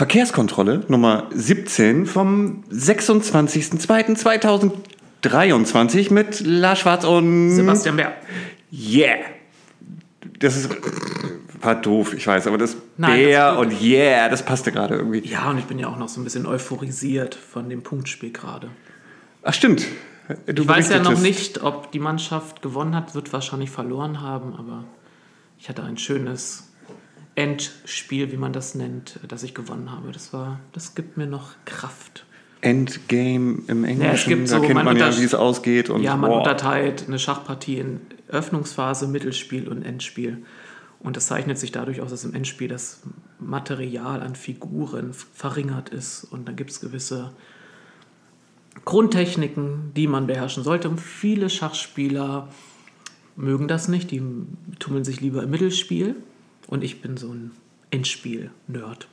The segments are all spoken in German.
Verkehrskontrolle Nummer 17 vom 26.02.2023 mit Lars Schwarz und Sebastian Bär. Yeah. Das ist war doof, ich weiß, aber das Nein, Bär das und Yeah, das passte gerade irgendwie. Ja, und ich bin ja auch noch so ein bisschen euphorisiert von dem Punktspiel gerade. Ach stimmt. Du Ich weiß ja noch nicht, ob die Mannschaft gewonnen hat, wird wahrscheinlich verloren haben, aber ich hatte ein schönes Endspiel, wie man das nennt, dass ich gewonnen habe. Das war, das gibt mir noch Kraft. Endgame im Englischen, gibt da so, kennt man man ja, wie es ausgeht. Und ja, man boah. unterteilt eine Schachpartie in Öffnungsphase, Mittelspiel und Endspiel. Und das zeichnet sich dadurch aus, dass im Endspiel das Material an Figuren verringert ist. Und dann gibt es gewisse Grundtechniken, die man beherrschen sollte. Und viele Schachspieler mögen das nicht. Die tummeln sich lieber im Mittelspiel. Und ich bin so ein Endspiel-Nerd.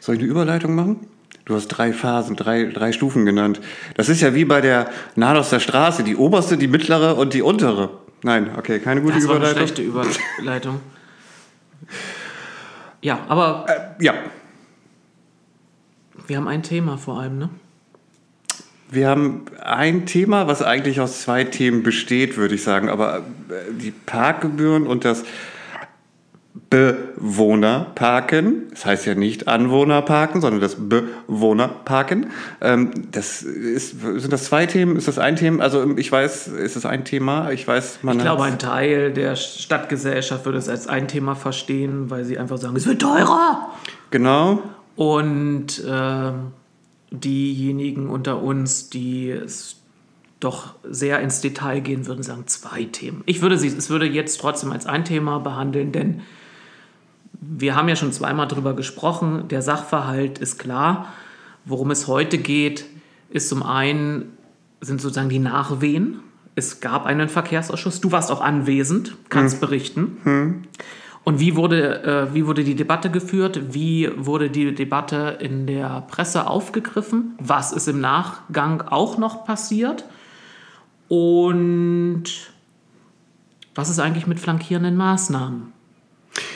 Soll ich eine Überleitung machen? Du hast drei Phasen, drei, drei Stufen genannt. Das ist ja wie bei der Nados Straße, die oberste, die mittlere und die untere. Nein, okay, keine gute Das war eine Überleitung. schlechte Überleitung. Ja, aber Äh, ja, wir haben ein Thema vor allem, ne? wir haben ein Thema, was eigentlich aus zwei Themen besteht, würde ich sagen. Aber äh, die Parkgebühren und das Bewohnerparken, das heißt ja nicht Anwohnerparken, sondern das Bewohnerparken. Ähm, das ist, sind das zwei Themen? Ist das ein Thema? Also ich weiß, ist das ein Thema? Ich weiß, man Ich glaube, ein Teil der Stadtgesellschaft würde es als ein Thema verstehen, weil sie einfach sagen, es wird teurer. Genau. Und ähm, diejenigen unter uns, die es doch sehr ins Detail gehen, würden sagen, zwei Themen. Ich würde sie, es würde jetzt trotzdem als ein Thema behandeln, denn wir haben ja schon zweimal darüber gesprochen. Der Sachverhalt ist klar. Worum es heute geht, ist zum einen sind sozusagen die Nachwehen. Es gab einen Verkehrsausschuss. Du warst auch anwesend, kannst berichten. Und wie wurde, äh, wie wurde die Debatte geführt? Wie wurde die Debatte in der Presse aufgegriffen? Was ist im Nachgang auch noch passiert? Und was ist eigentlich mit flankierenden Maßnahmen?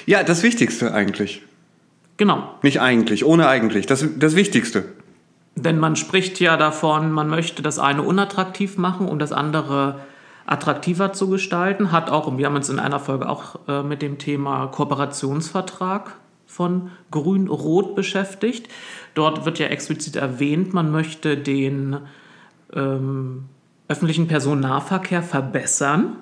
Ja, das Wichtigste eigentlich. Genau, Nicht eigentlich, ohne eigentlich. Das, das Wichtigste. Denn man spricht ja davon, man möchte das eine unattraktiv machen, um das andere attraktiver zu gestalten. Hat auch, und wir haben uns in einer Folge auch äh, mit dem Thema Kooperationsvertrag von Grün-Rot beschäftigt. Dort wird ja explizit erwähnt, man möchte den ähm, öffentlichen Personennahverkehr verbessern,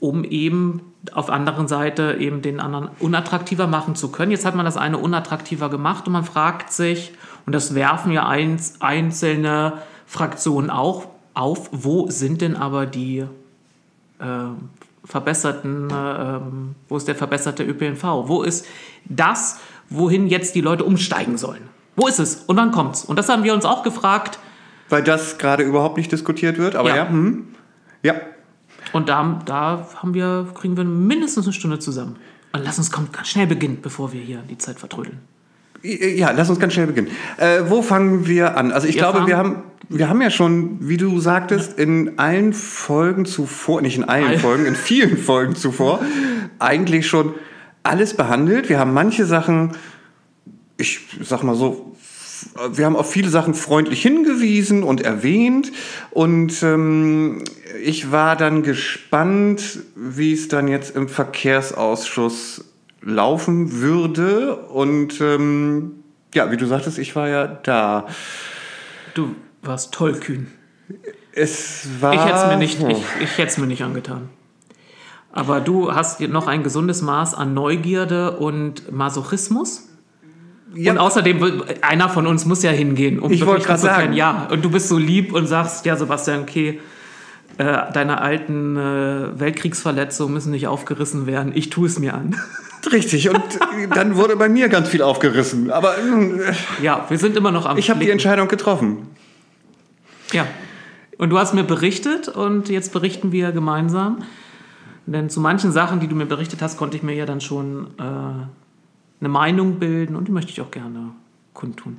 um eben auf der anderen Seite eben den anderen unattraktiver machen zu können. Jetzt hat man das eine unattraktiver gemacht und man fragt sich, und das werfen ja eins, einzelne Fraktionen auch auf, wo sind denn aber die äh, verbesserten, äh, wo ist der verbesserte ÖPNV? Wo ist das, wohin jetzt die Leute umsteigen sollen? Wo ist es? Und wann kommt's? Und das haben wir uns auch gefragt. Weil das gerade überhaupt nicht diskutiert wird. Aber ja, Ja. hm. ja. Und da, da haben wir, kriegen wir mindestens eine Stunde zusammen. Und lass uns kommt ganz schnell beginnen, bevor wir hier die Zeit vertrödeln. Ja, lass uns ganz schnell beginnen. Äh, wo fangen wir an? Also ich Wir glaube, wir haben, wir haben ja schon, wie du sagtest, in allen Folgen zuvor, nicht in allen All- Folgen, in vielen Folgen zuvor, eigentlich schon alles behandelt. Wir haben manche Sachen, ich sag mal so, wir haben auf viele Sachen freundlich hingewiesen und erwähnt. Und ähm, ich war dann gespannt, wie es dann jetzt im Verkehrsausschuss laufen würde. Und ähm, ja, wie du sagtest, ich war ja da. Du warst tollkühn. Es war. Ich hätte es mir, nicht- ich, ich hätt's mir nicht angetan. Aber du hast noch ein gesundes Maß an Neugierde und Masochismus. Ja. Und außerdem, einer von uns muss ja hingehen, um Ich grad zu können. sagen. Ja, und du bist so lieb und sagst, ja, Sebastian, okay, äh, deine alten äh, Weltkriegsverletzungen müssen nicht aufgerissen werden. Ich tue es mir an. Richtig, und dann wurde bei mir ganz viel aufgerissen. Aber äh, Ja, wir sind immer noch am ich habe die. Entscheidung getroffen. Ja. Und du hast mir berichtet und jetzt berichten wir gemeinsam. Denn zu manchen Sachen, die du mir berichtet hast, konnte ich mir ja dann schon äh, eine Meinung bilden und die möchte ich auch gerne kundtun.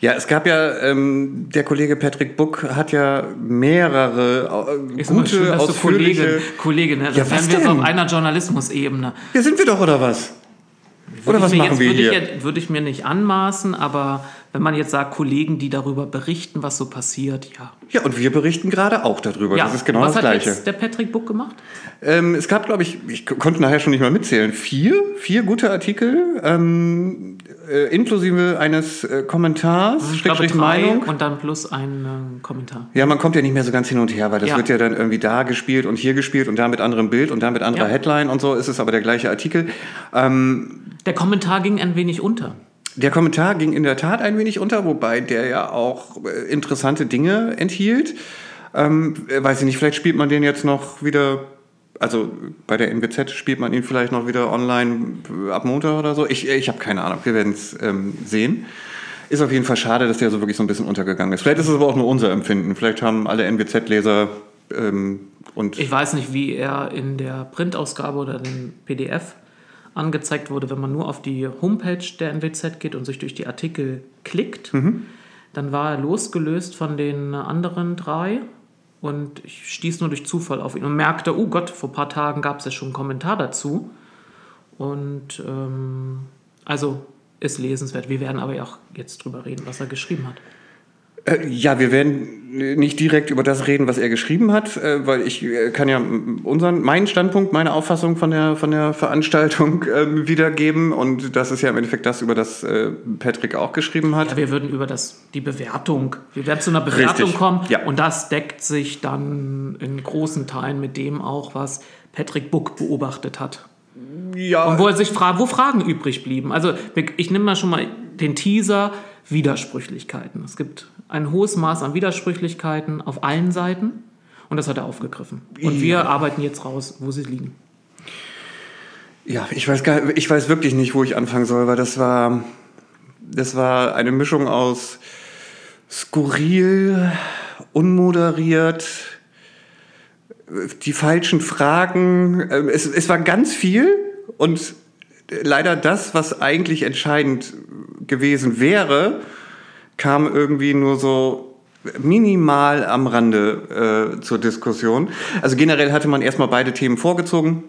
Ja, es gab ja, ähm, der Kollege Patrick Buck hat ja mehrere äh, Ist gute, schön, ausführliche... Kollegin, Kollegin, ne? Ja, das was wären wir denn? auf einer Journalismusebene. Ja, sind wir doch, oder was? Oder was machen wir würde hier? Ich, ja- würde ich mir nicht anmaßen, aber wenn man jetzt sagt, Kollegen, die darüber berichten, was so passiert, ja. Ja, und wir berichten gerade auch darüber. ja. Das ist genau was das Gleiche. hat jetzt der Patrick Book gemacht? Ähm, es gab, glaube ich, ich konnte nachher schon nicht mal mitzählen, vier, vier gute Artikel, ähm, äh, inklusive eines äh, Kommentars, Ich glaube drei Meinung. und dann plus ein ähm, Kommentar. Ja, man kommt ja nicht mehr so ganz hin und her, weil das Ja. wird ja dann irgendwie da gespielt und hier gespielt und da mit anderem Bild und da mit anderer Ja. Headline und so ist es aber der gleiche Artikel. Ähm, Der Kommentar ging ein wenig unter. Der Kommentar ging in der Tat ein wenig unter, wobei der ja auch äh, interessante Dinge enthielt. Ähm, äh, weiß ich nicht, vielleicht spielt man den jetzt noch wieder, also bei der NWZ spielt man ihn vielleicht noch wieder online äh, ab Montag oder so. Ich, ich habe keine Ahnung, wir werden es ähm, sehen. Ist auf jeden Fall schade, dass der so wirklich so ein bisschen untergegangen ist. Vielleicht ist es aber auch nur unser Empfinden. Vielleicht haben alle NWZ-Leser ähm, und Ich weiß nicht, wie er in der Printausgabe oder dem PDF angezeigt wurde, wenn man nur auf die Homepage der NWZ geht und sich durch die Artikel klickt. Dann war er losgelöst von den anderen drei und ich stieß nur durch Zufall auf ihn und merkte, oh Gott, vor ein paar Tagen gab es ja schon einen Kommentar dazu. Und ähm, also ist lesenswert. Wir werden aber ja auch jetzt drüber reden, was er geschrieben hat. Äh, Ja, wir werden nicht direkt über das reden, was er geschrieben hat, äh, weil ich äh, kann ja unseren, meinen Standpunkt, meine Auffassung von der, von der Veranstaltung ähm, wiedergeben. Und das ist ja im Endeffekt das, über das Patrick auch geschrieben hat. Ja, wir würden über das, die Bewertung, wir werden zu einer Bewertung Richtig, kommen ja. und das deckt sich dann in großen Teilen mit dem auch, was Patrick Buck beobachtet hat. Ja, Und wo er sich fragt, wo Fragen übrig blieben. Also ich nehme mal schon mal den Teaser Widersprüchlichkeiten. Es gibt ein hohes Maß an Widersprüchlichkeiten auf allen Seiten und das hat er aufgegriffen. Und wir arbeiten jetzt raus, wo sie liegen. ja ich, weiß gar, ich weiß wirklich nicht, wo ich anfangen soll, weil das war, das war eine Mischung aus skurril, unmoderiert, die falschen Fragen. Ähm, Es, es war ganz viel und leider das, was eigentlich entscheidend gewesen wäre, kam irgendwie nur so minimal am Rande äh, zur Diskussion. Also generell hatte man erstmal beide Themen vorgezogen,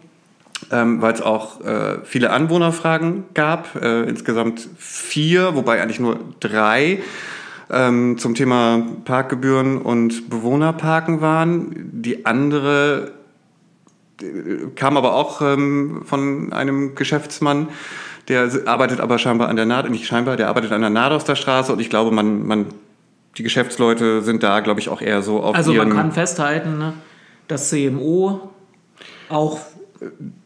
ähm, weil es auch äh, viele Anwohnerfragen gab, äh, insgesamt vier, wobei eigentlich nur drei ähm, zum Thema Parkgebühren und Bewohnerparken waren. Die andere äh, kam aber auch ähm, von einem Geschäftsmann, der arbeitet aber scheinbar an der Naht, nicht scheinbar, der arbeitet an der Nadoster Straße und ich glaube, man, man, die Geschäftsleute sind da, glaube ich, auch eher so auf Also man kann festhalten, ne, dass CMO auch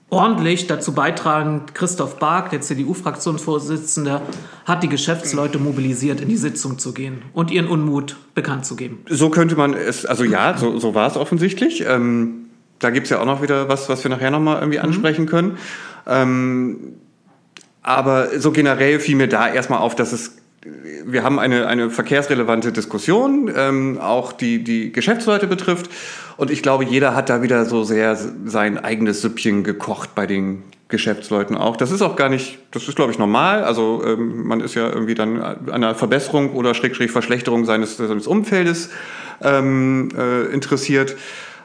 ordentlich dazu beitragen, Christoph Bark, der CDU-Fraktionsvorsitzende, hat die Geschäftsleute mobilisiert, in die Sitzung zu gehen und ihren Unmut bekannt zu geben. So könnte man es, also ja, so, so war es offensichtlich. Ähm, da gibt es ja auch noch wieder was, was wir nachher nochmal irgendwie ansprechen können. Ähm, aber so generell fiel mir da erstmal auf, dass es, wir haben eine, eine verkehrsrelevante Diskussion, ähm, auch die die Geschäftsleute betrifft. Und ich glaube, jeder hat da wieder so sehr sein eigenes Süppchen gekocht bei den Geschäftsleuten auch. Das ist auch gar nicht, das ist glaube ich normal. Also ähm, man ist ja irgendwie dann an einer Verbesserung oder Schrägstrich Verschlechterung seines, seines Umfeldes ähm, äh, interessiert.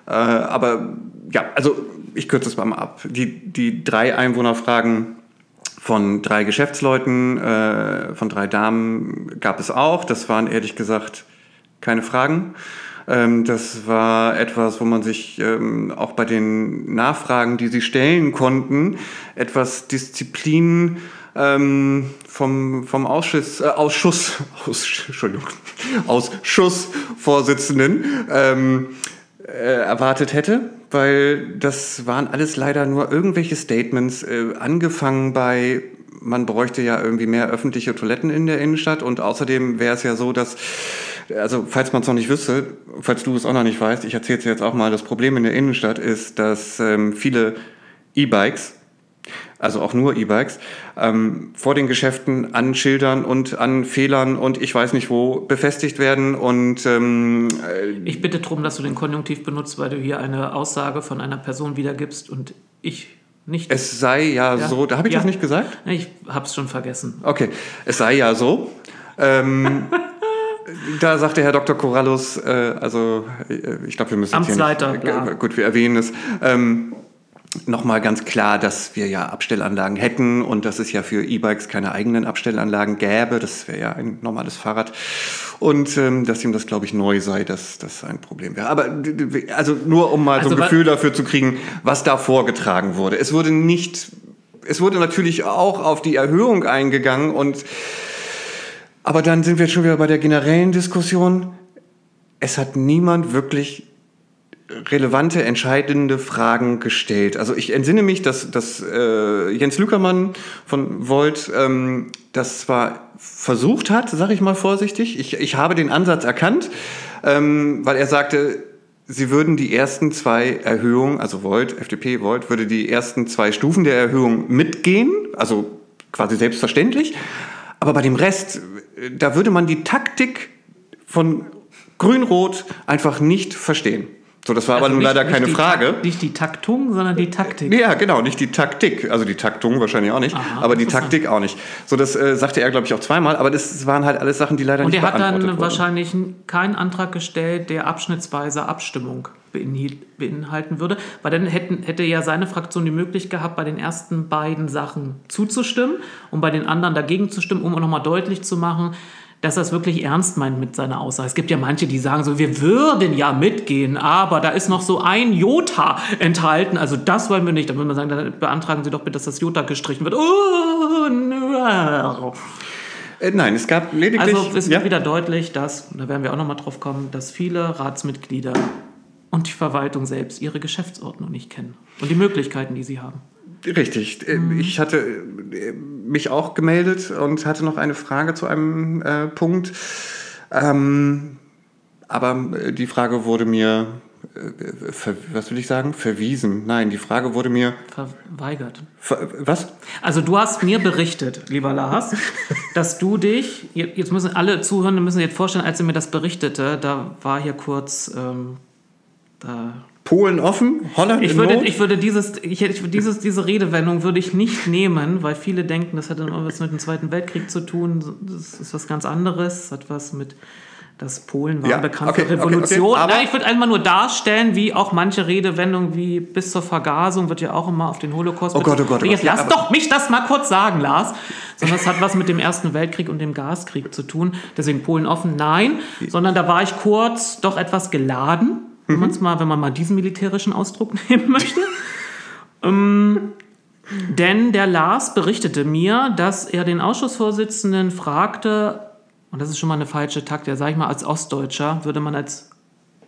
Äh, aber ja, also ich kürze es mal ab. Die, die drei Einwohnerfragen von drei Geschäftsleuten, äh, von drei Damen gab es auch. Das waren ehrlich gesagt keine Fragen. Ähm, das war etwas, wo man sich ähm, auch bei den Nachfragen, die sie stellen konnten, etwas Disziplin ähm, vom, vom Ausschuss, äh, Ausschuss, Auss, Entschuldigung, Ausschussvorsitzenden ähm, äh, erwartet hätte, weil das waren alles leider nur irgendwelche Statements, äh, angefangen bei, man bräuchte ja irgendwie mehr öffentliche Toiletten in der Innenstadt und außerdem wäre es ja so, dass, also falls man es noch nicht wüsste, falls du es auch noch nicht weißt, ich erzähle es jetzt auch mal, das Problem in der Innenstadt ist, dass ähm, viele E-Bikes, also auch nur E-Bikes, ähm, vor den Geschäften an Schildern und an Fehlern und ich weiß nicht wo befestigt werden und ähm, Ich bitte darum, dass du den Konjunktiv benutzt, weil du hier eine Aussage von einer Person wiedergibst und ich nicht. es sei ja, Ja. so, da habe ich Ja. das nicht gesagt? ich hab's schon vergessen. Okay, es sei ja so. Ähm, da sagte Herr Dr. Corallus, äh, also äh, ich glaube, wir müssen jetzt hier Amtsleiter, nicht, äh, gut, wir erwähnen es. Ähm, nochmal ganz klar, dass wir ja Abstellanlagen hätten und dass es ja für E-Bikes keine eigenen Abstellanlagen gäbe. Das wäre ja ein normales Fahrrad. Und ähm, dass ihm das, glaube ich, neu sei, dass das ein Problem wäre. Aber also nur um mal also, so ein Gefühl dafür zu kriegen, was da vorgetragen wurde. Es wurde nicht, es wurde natürlich auch auf die Erhöhung eingegangen und aber dann sind wir schon wieder bei der generellen Diskussion. Es hat niemand wirklich relevante, entscheidende Fragen gestellt. Also ich entsinne mich, dass, dass äh, Jens Lückermann von Volt ähm, das zwar versucht hat, sage ich mal vorsichtig. Ich, ich habe den Ansatz erkannt, ähm, weil er sagte, sie würden die ersten zwei Erhöhungen, also Volt, FDP, Volt, würde die ersten zwei Stufen der Erhöhung mitgehen, also quasi selbstverständlich. Aber bei dem Rest, da würde man die Taktik von Grün-Rot einfach nicht verstehen. So, das war also aber nun nicht, leider keine Frage. nicht die Taktung, sondern die Taktik. Ja, genau, nicht die Taktik. Also die Taktung wahrscheinlich auch nicht, Aha, aber die Taktik auch nicht. So, das äh, sagte er, glaube ich, auch zweimal, aber das waren halt alles Sachen, die leider Und nicht beantwortet wurden. Und er hat dann wahrscheinlich keinen Antrag gestellt, der abschnittsweise Abstimmung beinhalten würde, weil dann hätten, hätte ja seine Fraktion die Möglichkeit gehabt, bei den ersten beiden Sachen zuzustimmen und bei den anderen dagegen zu stimmen, um nochmal deutlich zu machen, dass er es wirklich ernst meint mit seiner Aussage. Es gibt ja manche, die sagen so, wir würden ja mitgehen, aber da ist noch so ein Jota enthalten. Also das wollen wir nicht. Da würde man sagen, dann beantragen Sie doch bitte, dass das Jota gestrichen wird. Oh, no. Äh, nein, es gab lediglich... Also es wird ja? wieder deutlich, dass, da werden wir auch nochmal drauf kommen, dass viele Ratsmitglieder und die Verwaltung selbst ihre Geschäftsordnung nicht kennen und die Möglichkeiten, die sie haben. Richtig. Äh, mhm. Ich hatte äh, mich auch gemeldet und hatte noch eine Frage zu einem äh, Punkt. Ähm, aber äh, die Frage wurde mir, äh, ver, was will ich sagen, verwiesen. Nein, die Frage wurde mir verweigert. Ver, was? Also du hast mir berichtet, lieber Lars, dass du dich, jetzt müssen alle Zuhörenden müssen sich jetzt vorstellen, als er mir das berichtete, da war hier kurz, ähm, da Polen offen, Holland ich würde, Not? Ich würde dieses, ich, ich, dieses, diese Redewendung würde ich nicht nehmen, weil viele denken, das hat dann was mit dem Zweiten Weltkrieg zu tun. Das ist was ganz anderes. Das hat was mit, dass Polen war ja, bekannt okay, für Revolution. Okay, okay, Nein, ich würde einmal nur darstellen, wie auch manche Redewendungen wie bis zur Vergasung wird ja auch immer auf den Holocaust. Oh Gott, oh Gott, oh Gott. Jetzt ja, lass doch mich das mal kurz sagen, Lars. Sondern es hat was mit dem Ersten Weltkrieg und dem Gaskrieg zu tun. Deswegen Polen offen, nein. Sondern da war ich kurz doch etwas geladen wenn, mhm. mal, wenn man mal diesen militärischen Ausdruck nehmen möchte. ähm, denn der Lars berichtete mir, dass er den Ausschussvorsitzenden fragte, und das ist schon mal eine falsche Takt, ja, sag ich mal, als Ostdeutscher würde man als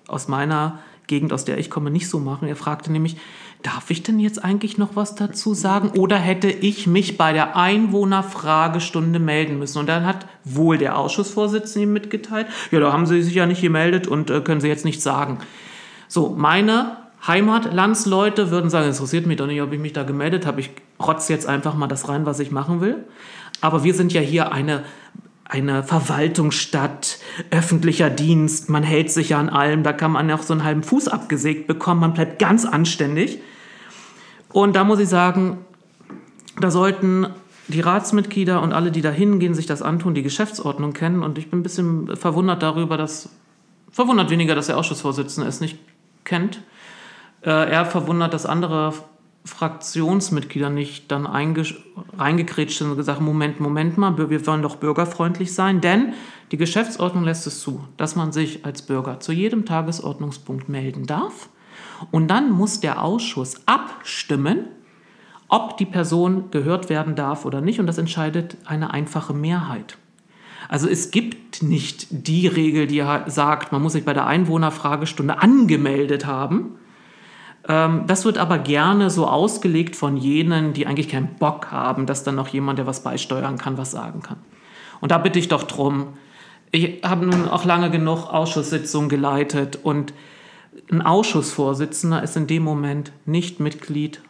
aus meiner Gegend, aus der ich komme, nicht so machen. Er fragte nämlich, darf ich denn jetzt eigentlich noch was dazu sagen? Oder hätte ich mich bei der Einwohnerfragestunde melden müssen? Und dann hat wohl der Ausschussvorsitzende ihm mitgeteilt, ja, da haben Sie sich ja nicht gemeldet und äh, können Sie jetzt nichts sagen. So, meine Heimatlandsleute würden sagen, es interessiert mich doch nicht, ob ich mich da gemeldet habe. Ich rotze jetzt einfach mal das rein, was ich machen will. Aber wir sind ja hier eine, eine Verwaltungsstadt, öffentlicher Dienst. Man hält sich ja an allem. Da kann man auch so einen halben Fuß abgesägt bekommen. Man bleibt ganz anständig. Und da muss ich sagen, da sollten die Ratsmitglieder und alle, die da hingehen, sich das antun, die Geschäftsordnung kennen. Und ich bin ein bisschen verwundert darüber, dass, verwundert weniger, dass der Ausschussvorsitzende es nicht kennt. Äh, er verwundert, dass andere Fraktionsmitglieder nicht dann reingekrätscht sind und gesagt, Moment, Moment mal, wir wollen doch bürgerfreundlich sein, denn die Geschäftsordnung lässt es zu, dass man sich als Bürger zu jedem Tagesordnungspunkt melden darf und dann muss der Ausschuss abstimmen, ob die Person gehört werden darf oder nicht und das entscheidet eine einfache Mehrheit. Also es gibt nicht die Regel, die sagt, man muss sich bei der Einwohnerfragestunde angemeldet haben. Ähm, das wird aber gerne so ausgelegt von jenen, die eigentlich keinen Bock haben, dass dann noch jemand, der was beisteuern kann, was sagen kann. Und da bitte ich doch drum. Ich habe nun auch lange genug Ausschusssitzungen geleitet und ein Ausschussvorsitzender ist in dem Moment nicht Mitglied,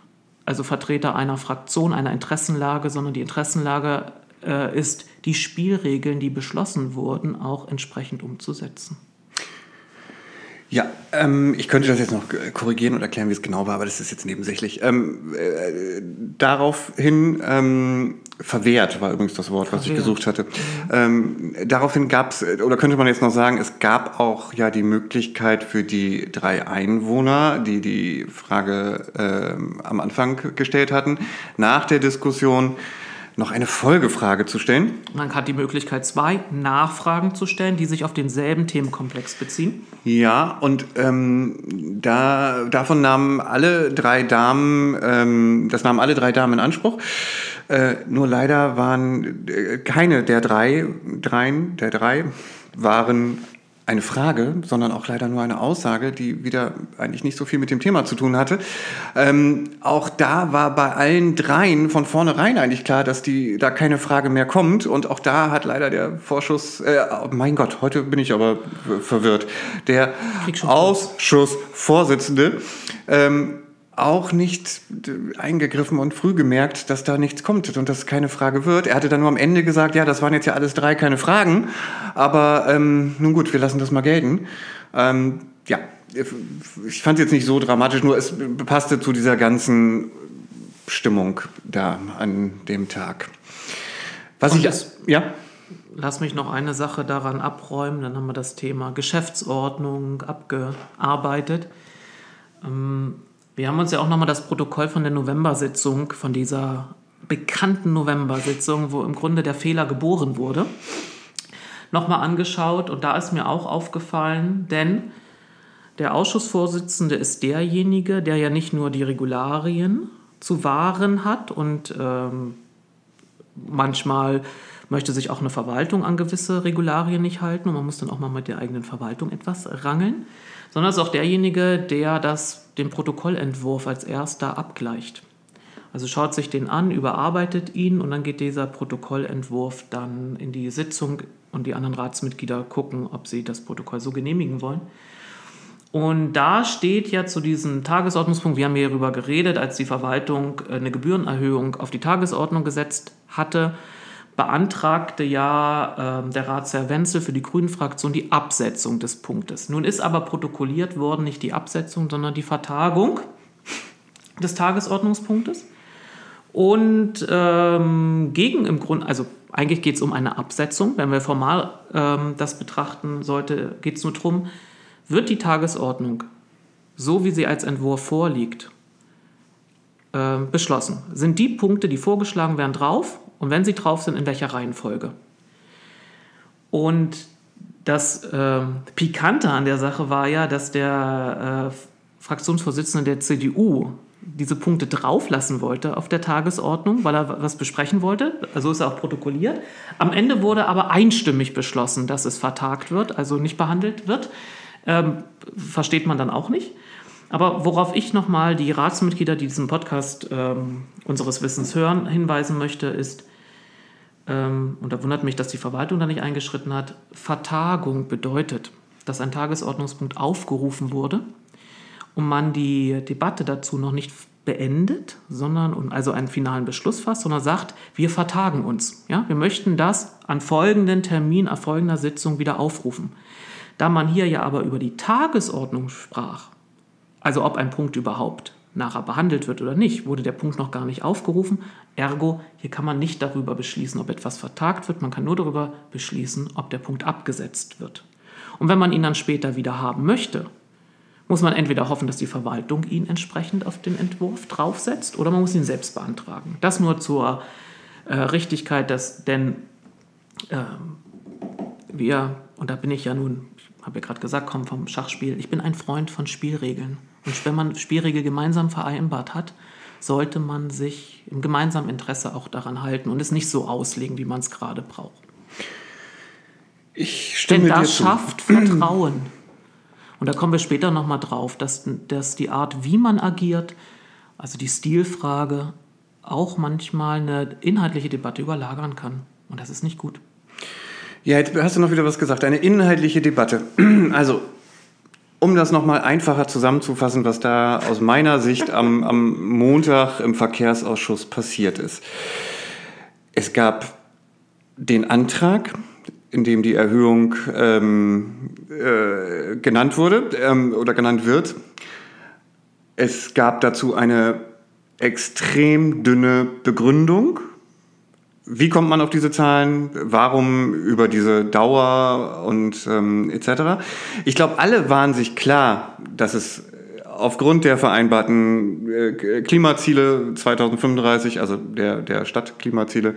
also Vertreter einer Fraktion, einer Interessenlage, sondern die Interessenlage äh, ist, die Spielregeln, die beschlossen wurden, auch entsprechend umzusetzen. Ja, ähm, ich könnte das jetzt noch korrigieren und erklären, wie es genau war, aber das ist jetzt nebensächlich. Ähm, äh, daraufhin ähm, verwehrt war übrigens das Wort, was verwehrt. ich gesucht hatte. Ähm, daraufhin gab es, oder könnte man jetzt noch sagen, es gab auch ja die Möglichkeit für die drei Einwohner, die die Frage ähm, am Anfang gestellt hatten, nach der Diskussion noch eine Folgefrage zu stellen. Man hat die Möglichkeit, zwei Nachfragen zu stellen, die sich auf denselben Themenkomplex beziehen. Ja, und ähm, da, davon nahmen alle drei Damen, ähm, das nahmen alle drei Damen in Anspruch. Äh, nur leider waren äh, keine der drei, dreien, der drei, waren eine Frage, sondern auch leider nur eine Aussage, die wieder eigentlich nicht so viel mit dem Thema zu tun hatte. Ähm, auch da war bei allen dreien von vornherein eigentlich klar, dass die da keine Frage mehr kommt. Und auch da hat leider der Vorschuss, äh, oh mein Gott, heute bin ich aber verwirrt, der Ausschussvorsitzende ähm, auch nicht eingegriffen und früh gemerkt, dass da nichts kommt und dass keine Frage wird. Er hatte dann nur am Ende gesagt, ja, das waren jetzt ja alles drei keine Fragen, aber ähm, nun gut, wir lassen das mal gelten. Ähm, ja, ich fand es jetzt nicht so dramatisch, nur es passte zu dieser ganzen Stimmung da an dem Tag. Was und ich das, ja. Lass mich noch eine Sache daran abräumen, dann haben wir das Thema Geschäftsordnung abgearbeitet. Ähm, wir haben uns ja auch nochmal das Protokoll von der November-Sitzung, von dieser bekannten November-Sitzung, wo im Grunde der Fehler geboren wurde, nochmal angeschaut. Und da ist mir auch aufgefallen, denn der Ausschussvorsitzende ist derjenige, der ja nicht nur die Regularien zu wahren hat und ähm, manchmal möchte sich auch eine Verwaltung an gewisse Regularien nicht halten und man muss dann auch mal mit der eigenen Verwaltung etwas rangeln, sondern ist auch derjenige, der das, den Protokollentwurf als erster abgleicht. Also schaut sich den an, überarbeitet ihn und dann geht dieser Protokollentwurf dann in die Sitzung und die anderen Ratsmitglieder gucken, ob sie das Protokoll so genehmigen wollen. Und da steht ja zu diesem Tagesordnungspunkt, wir haben hier darüber geredet, als die Verwaltung eine Gebührenerhöhung auf die Tagesordnung gesetzt hatte, beantragte ja äh, der Ratsherr Wenzel für die Grünen-Fraktion die Absetzung des Punktes. Nun ist aber protokolliert worden nicht die Absetzung, sondern die Vertagung des Tagesordnungspunktes. Und ähm, gegen im Grunde, also eigentlich geht es um eine Absetzung, wenn wir formal ähm, das betrachten sollte, geht es nur darum, wird die Tagesordnung, so wie sie als Entwurf vorliegt, äh, beschlossen. Sind die Punkte, die vorgeschlagen werden, drauf und wenn sie drauf sind, in welcher Reihenfolge. Und das äh, Pikante an der Sache war ja, dass der äh, Fraktionsvorsitzende der CDU diese Punkte drauflassen wollte auf der Tagesordnung, weil er was besprechen wollte. Also ist er auch protokolliert. Am Ende wurde aber einstimmig beschlossen, dass es vertagt wird, also nicht behandelt wird. Ähm, versteht man dann auch nicht. Aber worauf ich nochmal die Ratsmitglieder, die diesen Podcast ähm, unseres Wissens hören, hinweisen möchte, ist, ähm, und da wundert mich, dass die Verwaltung da nicht eingeschritten hat, Vertagung bedeutet, dass ein Tagesordnungspunkt aufgerufen wurde und man die Debatte dazu noch nicht beendet, sondern also einen finalen Beschluss fasst, sondern sagt, wir vertagen uns. Ja? Wir möchten das an folgenden Termin, an folgender Sitzung wieder aufrufen. Da man hier ja aber über die Tagesordnung sprach, also ob ein Punkt überhaupt nachher behandelt wird oder nicht, wurde der Punkt noch gar nicht aufgerufen. Ergo, hier kann man nicht darüber beschließen, ob etwas vertagt wird, man kann nur darüber beschließen, ob der Punkt abgesetzt wird. Und wenn man ihn dann später wieder haben möchte, muss man entweder hoffen, dass die Verwaltung ihn entsprechend auf den Entwurf draufsetzt, oder man muss ihn selbst beantragen. Das nur zur äh, Richtigkeit, dass, denn äh, wir, und da bin ich ja nun habe ja gerade gesagt, komme vom Schachspiel. Ich bin ein Freund von Spielregeln. Und wenn man Spielregeln gemeinsam vereinbart hat, sollte man sich im gemeinsamen Interesse auch daran halten und es nicht so auslegen, wie man es gerade braucht. Ich stimme Denn das schafft Vertrauen. Und da kommen wir später nochmal drauf, dass, dass die Art, wie man agiert, also die Stilfrage, auch manchmal eine inhaltliche Debatte überlagern kann. Und das ist nicht gut. Ja, jetzt hast du noch wieder was gesagt, eine inhaltliche Debatte. Also, um das nochmal einfacher zusammenzufassen, was da aus meiner Sicht am, am Montag im Verkehrsausschuss passiert ist. Es gab den Antrag, in dem die Erhöhung ähm, äh, genannt wurde ähm, oder genannt wird. Es gab dazu eine extrem dünne Begründung. Wie kommt man auf diese Zahlen? Warum über diese Dauer und ähm, etc.? Ich glaube, alle waren sich klar, dass es aufgrund der vereinbarten äh, Klimaziele 2035, also der, der Stadtklimaziele,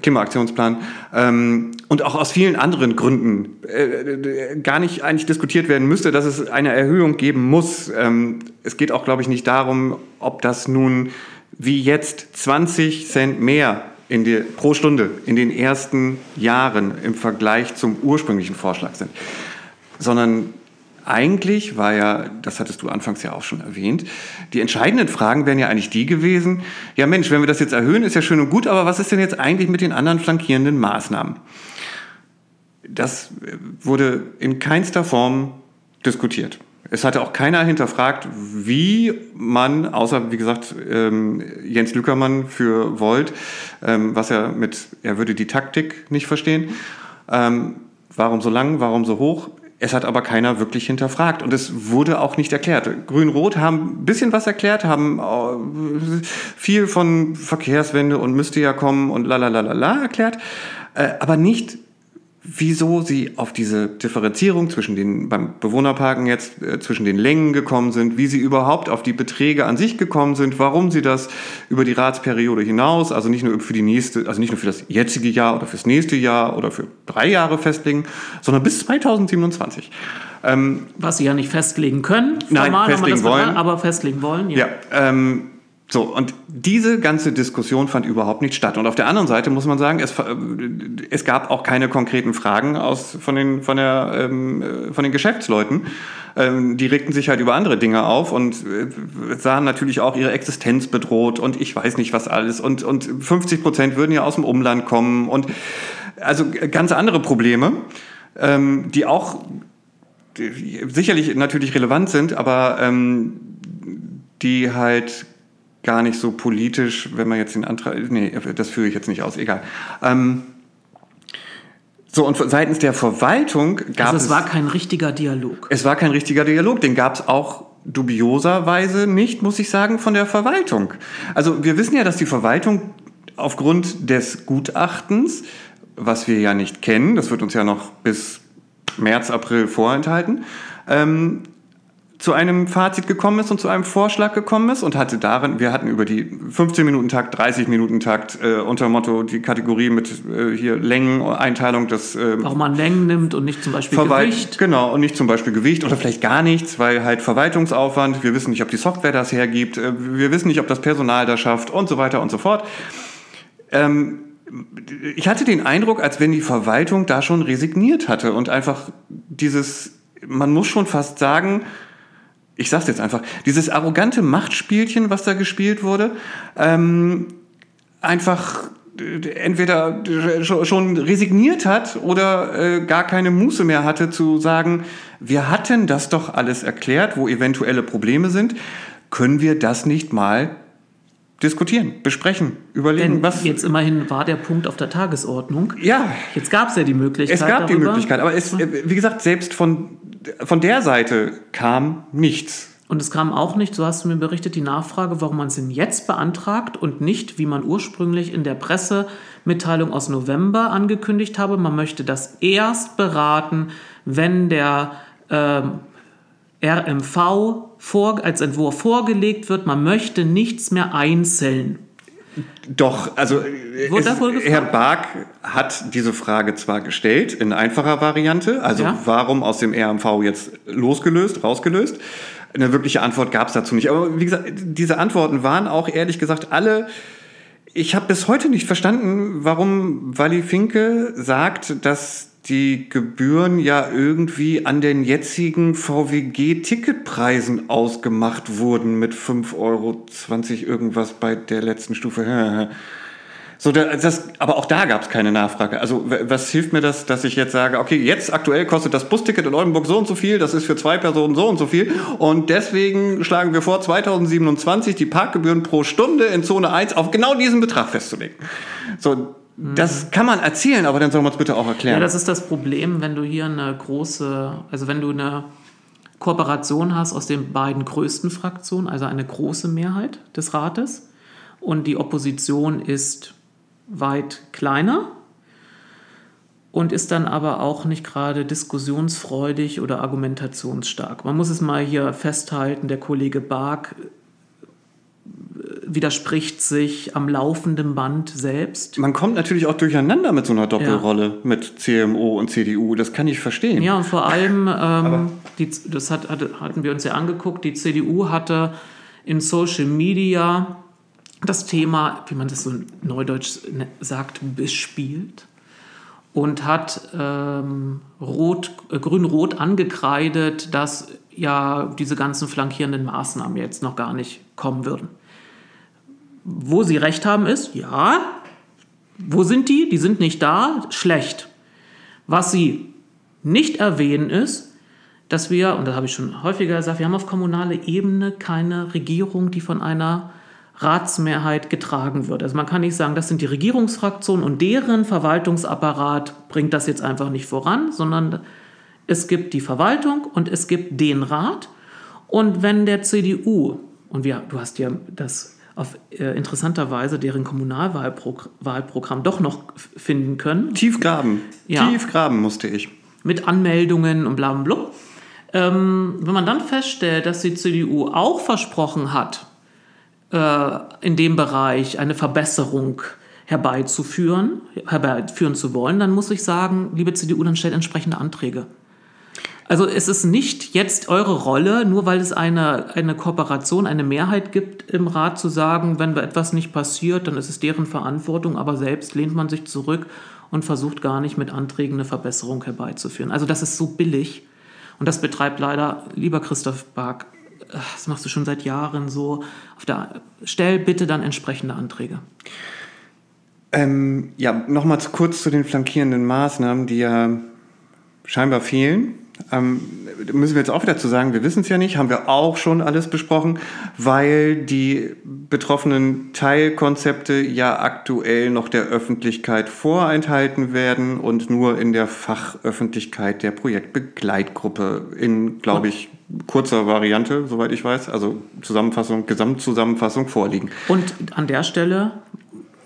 Klimaaktionsplan, ähm, und auch aus vielen anderen Gründen äh, gar nicht eigentlich diskutiert werden müsste, dass es eine Erhöhung geben muss. Ähm, es geht auch, glaube ich, nicht darum, ob das nun wie jetzt 20 Cent mehr in die, pro Stunde in den ersten Jahren im Vergleich zum ursprünglichen Vorschlag sind, sondern eigentlich war ja, das hattest du anfangs ja auch schon erwähnt, die entscheidenden Fragen wären ja eigentlich die gewesen, ja Mensch, wenn wir das jetzt erhöhen, ist ja schön und gut, aber was ist denn jetzt eigentlich mit den anderen flankierenden Maßnahmen? Das wurde in keinster Form diskutiert. Es hatte auch keiner hinterfragt, wie man, außer wie gesagt ähm, Jens Lückermann für Volt, ähm, was er mit, er würde die Taktik nicht verstehen. Ähm, warum so lang, warum so hoch? Es hat aber keiner wirklich hinterfragt und es wurde auch nicht erklärt. Grün-Rot haben ein bisschen was erklärt, haben äh, viel von Verkehrswende und müsste ja kommen und la la la la la erklärt, äh, aber nicht wieso sie auf diese Differenzierung zwischen den, beim Bewohnerparken jetzt, äh, zwischen den Längen gekommen sind, wie sie überhaupt auf die Beträge an sich gekommen sind, warum sie das über die Ratsperiode hinaus, also nicht nur für die nächste, also nicht nur für das jetzige Jahr oder fürs nächste Jahr oder für drei Jahre festlegen, sondern bis 2027. Ähm, Was sie ja nicht festlegen können, nein, festlegen wollen. aber festlegen wollen. Ja, ja ähm, so, und diese ganze Diskussion fand überhaupt nicht statt. Und auf der anderen Seite muss man sagen, es, es gab auch keine konkreten Fragen aus, von, den, von, der, ähm, von den Geschäftsleuten. Ähm, die regten sich halt über andere Dinge auf und äh, sahen natürlich auch ihre Existenz bedroht und ich weiß nicht was alles. Und, und 50 Prozent würden ja aus dem Umland kommen und also ganz andere Probleme, ähm, die auch sicherlich natürlich relevant sind, aber ähm, die halt gar nicht so politisch, wenn man jetzt den Antrag, nee, das führe ich jetzt nicht aus, egal. Ähm, so, und seitens der Verwaltung gab also es... es war kein richtiger Dialog. Es war kein richtiger Dialog, den gab es auch dubioserweise nicht, muss ich sagen, von der Verwaltung. Also wir wissen ja, dass die Verwaltung aufgrund des Gutachtens, was wir ja nicht kennen, das wird uns ja noch bis März, April vorenthalten, ähm, zu einem Fazit gekommen ist und zu einem Vorschlag gekommen ist und hatte darin, wir hatten über die 15-Minuten-Takt, 30-Minuten-Takt äh, unter Motto die Kategorie mit äh, hier Längen, Einteilung des... Äh, Warum man Längen nimmt und nicht zum Beispiel Verwalt Gewicht. Genau, und nicht zum Beispiel Gewicht oder vielleicht gar nichts, weil halt Verwaltungsaufwand, wir wissen nicht, ob die Software das hergibt, äh, wir wissen nicht, ob das Personal das schafft und so weiter und so fort. Ähm, ich hatte den Eindruck, als wenn die Verwaltung da schon resigniert hatte und einfach dieses, man muss schon fast sagen, ich sag's jetzt einfach, dieses arrogante Machtspielchen, was da gespielt wurde, ähm, einfach äh, entweder schon resigniert hat oder äh, gar keine Muße mehr hatte zu sagen, wir hatten das doch alles erklärt, wo eventuelle Probleme sind, können wir das nicht mal diskutieren, besprechen, überlegen, Denn was. Jetzt immerhin war der Punkt auf der Tagesordnung. Ja. Jetzt gab es ja die Möglichkeit. Es gab darüber. die Möglichkeit, aber es, wie gesagt, selbst von von der Seite kam nichts. Und es kam auch nicht, so hast du mir berichtet, die Nachfrage, warum man es denn jetzt beantragt und nicht, wie man ursprünglich in der Pressemitteilung aus November angekündigt habe, man möchte das erst beraten, wenn der ähm, RMV vor, als Entwurf vorgelegt wird. Man möchte nichts mehr einzeln doch, also es, Herr Bark hat diese Frage zwar gestellt in einfacher Variante, also ja. warum aus dem RMV jetzt losgelöst, rausgelöst. Eine wirkliche Antwort gab es dazu nicht. Aber wie gesagt, diese Antworten waren auch ehrlich gesagt alle. Ich habe bis heute nicht verstanden, warum Wally Finke sagt, dass die Gebühren ja irgendwie an den jetzigen VWG-Ticketpreisen ausgemacht wurden mit 5,20 Euro irgendwas bei der letzten Stufe. So, das, aber auch da gab es keine Nachfrage. Also was hilft mir das, dass ich jetzt sage, okay, jetzt aktuell kostet das Busticket in Oldenburg so und so viel, das ist für zwei Personen so und so viel und deswegen schlagen wir vor, 2027 die Parkgebühren pro Stunde in Zone 1 auf genau diesen Betrag festzulegen. So, Das kann man erzählen, aber dann soll man es bitte auch erklären. Ja, das ist das Problem, wenn du hier eine große, also wenn du eine Kooperation hast aus den beiden größten Fraktionen, also eine große Mehrheit des Rates, und die Opposition ist weit kleiner und ist dann aber auch nicht gerade diskussionsfreudig oder argumentationsstark. Man muss es mal hier festhalten, der Kollege Bark widerspricht sich am laufenden Band selbst. Man kommt natürlich auch durcheinander mit so einer Doppelrolle ja. mit CMO und CDU. Das kann ich verstehen. Ja, und vor allem, ähm, die, das hat, hatten wir uns ja angeguckt, die CDU hatte in Social Media das Thema, wie man das so neudeutsch ne, sagt, bespielt und hat ähm, rot, äh, grün-rot angekreidet, dass ja diese ganzen flankierenden Maßnahmen jetzt noch gar nicht kommen würden. Wo sie recht haben ist, ja, wo sind die? Die sind nicht da, schlecht. Was sie nicht erwähnen ist, dass wir, und das habe ich schon häufiger gesagt, wir haben auf kommunaler Ebene keine Regierung, die von einer Ratsmehrheit getragen wird. Also man kann nicht sagen, das sind die Regierungsfraktionen und deren Verwaltungsapparat bringt das jetzt einfach nicht voran, sondern es gibt die Verwaltung und es gibt den Rat. Und wenn der CDU, und wir, du hast ja das auf äh, interessanter Weise deren Kommunalwahlprogramm doch noch finden können. Tiefgraben. Ja. Tiefgraben musste ich. Mit Anmeldungen und bla bla bla. Ähm, wenn man dann feststellt, dass die CDU auch versprochen hat, äh, in dem Bereich eine Verbesserung herbeizuführen, herbeiführen zu wollen, dann muss ich sagen, liebe CDU, dann stellt entsprechende Anträge. Also es ist nicht jetzt eure Rolle, nur weil es eine, eine Kooperation, eine Mehrheit gibt im Rat zu sagen, wenn etwas nicht passiert, dann ist es deren Verantwortung, aber selbst lehnt man sich zurück und versucht gar nicht mit Anträgen eine Verbesserung herbeizuführen. Also das ist so billig und das betreibt leider, lieber Christoph Bark, das machst du schon seit Jahren so, auf der, stell bitte dann entsprechende Anträge. Ähm, ja, nochmal kurz zu den flankierenden Maßnahmen, die ja scheinbar fehlen. Ähm, müssen wir jetzt auch wieder zu sagen, wir wissen es ja nicht, haben wir auch schon alles besprochen, weil die betroffenen Teilkonzepte ja aktuell noch der Öffentlichkeit vorenthalten werden und nur in der Fachöffentlichkeit der Projektbegleitgruppe in, glaube ich, kurzer Variante, soweit ich weiß, also Zusammenfassung, Gesamtzusammenfassung vorliegen. Und an der Stelle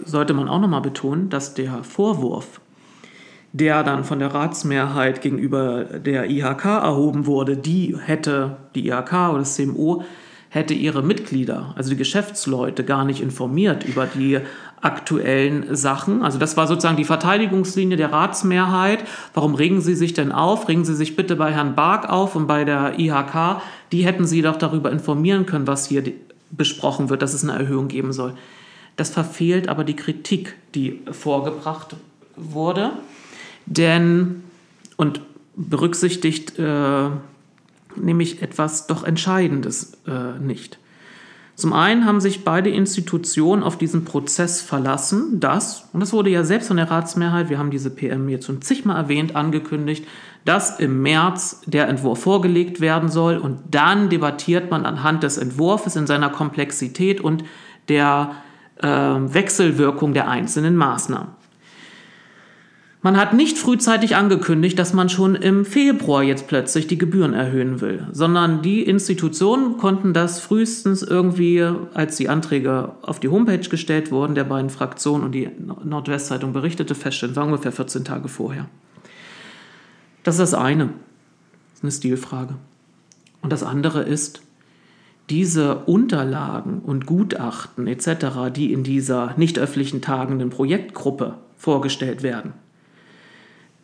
sollte man auch nochmal betonen, dass der Vorwurf der dann von der Ratsmehrheit gegenüber der IHK erhoben wurde, die hätte, die IHK oder das CMO, hätte ihre Mitglieder, also die Geschäftsleute, gar nicht informiert über die aktuellen Sachen. Also das war sozusagen die Verteidigungslinie der Ratsmehrheit. Warum regen Sie sich denn auf? Regen Sie sich bitte bei Herrn Bark auf und bei der IHK. Die hätten Sie doch darüber informieren können, was hier besprochen wird, dass es eine Erhöhung geben soll. Das verfehlt aber die Kritik, die vorgebracht wurde denn und berücksichtigt äh, nämlich etwas doch Entscheidendes äh, nicht. Zum einen haben sich beide Institutionen auf diesen Prozess verlassen, dass, und das wurde ja selbst von der Ratsmehrheit, wir haben diese PM jetzt schon zigmal erwähnt, angekündigt, dass im März der Entwurf vorgelegt werden soll und dann debattiert man anhand des Entwurfs in seiner Komplexität und der äh, Wechselwirkung der einzelnen Maßnahmen. Man hat nicht frühzeitig angekündigt, dass man schon im Februar jetzt plötzlich die Gebühren erhöhen will, sondern die Institutionen konnten das frühestens irgendwie, als die Anträge auf die Homepage gestellt wurden, der beiden Fraktionen und die Nordwestzeitung berichtete, feststellen, war ungefähr 14 Tage vorher. Das ist das eine. Das ist eine Stilfrage. Und das andere ist, diese Unterlagen und Gutachten etc., die in dieser nicht öffentlichen tagenden Projektgruppe vorgestellt werden,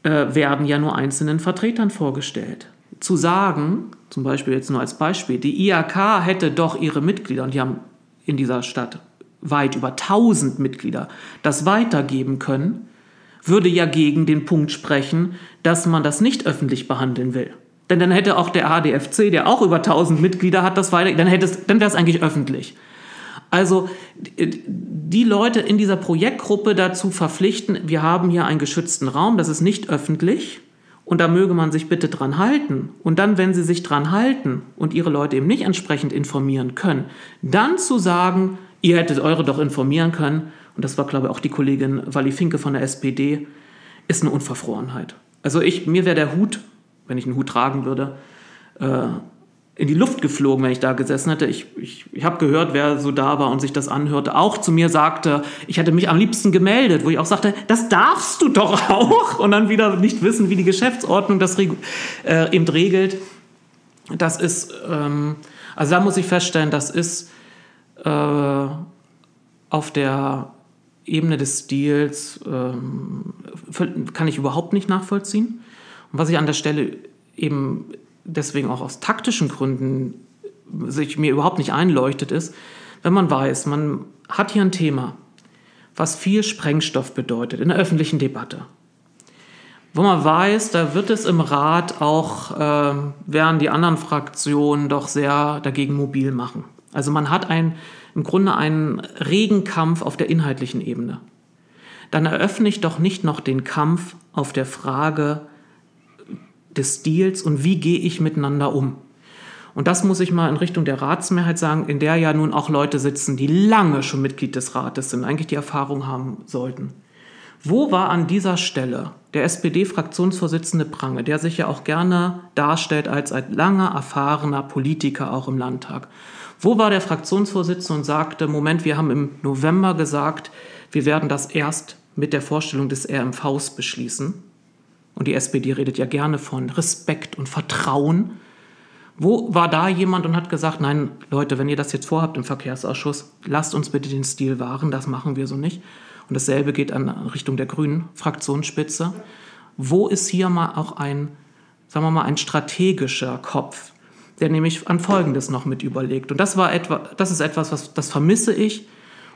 äh, werden ja nur einzelnen Vertretern vorgestellt. Zu sagen, zum Beispiel jetzt nur als Beispiel, die IAK hätte doch ihre Mitglieder, und die haben in dieser Stadt weit über 1000 Mitglieder, das weitergeben können, würde ja gegen den Punkt sprechen, dass man das nicht öffentlich behandeln will. Denn dann hätte auch der ADFC, der auch über 1000 Mitglieder hat, das weiter, dann, dann wäre es eigentlich öffentlich. Also die Leute in dieser Projektgruppe dazu verpflichten, wir haben hier einen geschützten Raum, das ist nicht öffentlich und da möge man sich bitte dran halten. Und dann, wenn sie sich dran halten und ihre Leute eben nicht entsprechend informieren können, dann zu sagen, ihr hättet eure doch informieren können und das war, glaube ich, auch die Kollegin Walli Finke von der SPD, ist eine Unverfrorenheit. Also ich, mir wäre der Hut, wenn ich einen Hut tragen würde, äh, in die Luft geflogen, wenn ich da gesessen hätte. Ich, ich, ich habe gehört, wer so da war und sich das anhörte, auch zu mir sagte, ich hätte mich am liebsten gemeldet, wo ich auch sagte, das darfst du doch auch. Und dann wieder nicht wissen, wie die Geschäftsordnung das äh, eben regelt. Das ist, ähm, also da muss ich feststellen, das ist äh, auf der Ebene des Stils, ähm, kann ich überhaupt nicht nachvollziehen. Und was ich an der Stelle eben deswegen auch aus taktischen Gründen sich mir überhaupt nicht einleuchtet, ist, wenn man weiß, man hat hier ein Thema, was viel Sprengstoff bedeutet in der öffentlichen Debatte, wo man weiß, da wird es im Rat auch, äh, werden die anderen Fraktionen doch sehr dagegen mobil machen. Also man hat ein, im Grunde einen regen Kampf auf der inhaltlichen Ebene. Dann eröffne ich doch nicht noch den Kampf auf der Frage, des Stils und wie gehe ich miteinander um. Und das muss ich mal in Richtung der Ratsmehrheit sagen, in der ja nun auch Leute sitzen, die lange schon Mitglied des Rates sind, eigentlich die Erfahrung haben sollten. Wo war an dieser Stelle der SPD-Fraktionsvorsitzende Prange, der sich ja auch gerne darstellt als ein langer, erfahrener Politiker auch im Landtag? Wo war der Fraktionsvorsitzende und sagte, Moment, wir haben im November gesagt, wir werden das erst mit der Vorstellung des RMVs beschließen. Und die SPD redet ja gerne von Respekt und Vertrauen. Wo war da jemand und hat gesagt, nein, Leute, wenn ihr das jetzt vorhabt im Verkehrsausschuss, lasst uns bitte den Stil wahren, das machen wir so nicht. Und dasselbe geht in Richtung der Grünen Fraktionsspitze. Wo ist hier mal auch ein, sagen wir mal, ein strategischer Kopf, der nämlich an Folgendes noch mit überlegt. Und das war etwa, das ist etwas, was, das vermisse ich.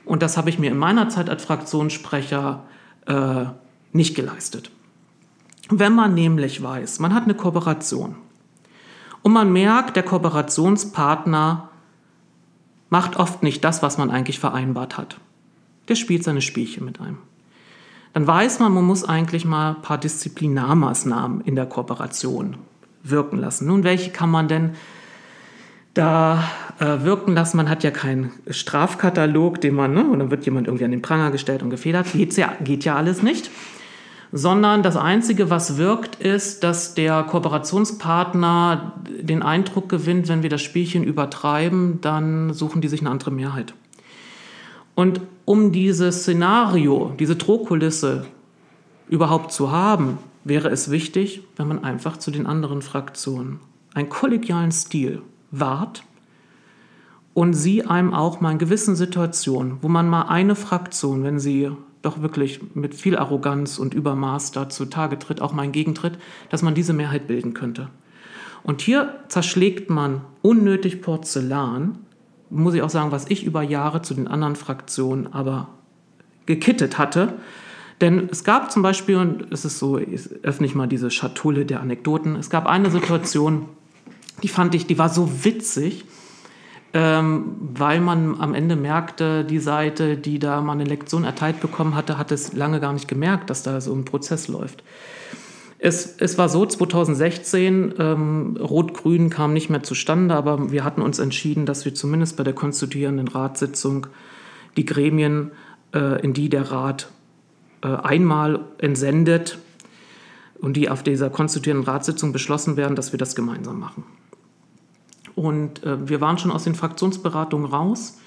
Und das habe ich mir in meiner Zeit als Fraktionssprecher äh, nicht geleistet. Wenn man nämlich weiß, man hat eine Kooperation und man merkt, der Kooperationspartner macht oft nicht das, was man eigentlich vereinbart hat. Der spielt seine Spielchen mit einem. Dann weiß man, man muss eigentlich mal ein paar Disziplinarmaßnahmen in der Kooperation wirken lassen. Nun, welche kann man denn da äh, wirken lassen? Man hat ja keinen Strafkatalog, den man, ne, und dann wird jemand irgendwie an den Pranger gestellt und gefedert. Geht's ja, geht ja alles nicht sondern das Einzige, was wirkt, ist, dass der Kooperationspartner den Eindruck gewinnt, wenn wir das Spielchen übertreiben, dann suchen die sich eine andere Mehrheit. Und um dieses Szenario, diese Drohkulisse überhaupt zu haben, wäre es wichtig, wenn man einfach zu den anderen Fraktionen einen kollegialen Stil wahrt und sie einem auch mal in gewissen Situationen, wo man mal eine Fraktion, wenn sie doch wirklich mit viel Arroganz und Übermaß da zutage tritt, auch mal entgegentritt, dass man diese Mehrheit bilden könnte. Und hier zerschlägt man unnötig Porzellan, muss ich auch sagen, was ich über Jahre zu den anderen Fraktionen aber gekittet hatte. Denn es gab zum Beispiel, und es ist so, öffne ich mal diese Schatulle der Anekdoten, es gab eine Situation, die fand ich, die war so witzig ähm, weil man am Ende merkte, die Seite, die da mal eine Lektion erteilt bekommen hatte, hat es lange gar nicht gemerkt, dass da so ein Prozess läuft. Es, es war so, 2016, ähm, Rot-Grün kam nicht mehr zustande, aber wir hatten uns entschieden, dass wir zumindest bei der konstituierenden Ratssitzung die Gremien, äh, in die der Rat äh, einmal entsendet und die auf dieser konstituierenden Ratssitzung beschlossen werden, dass wir das gemeinsam machen. Und äh, wir waren schon aus den Fraktionsberatungen raus.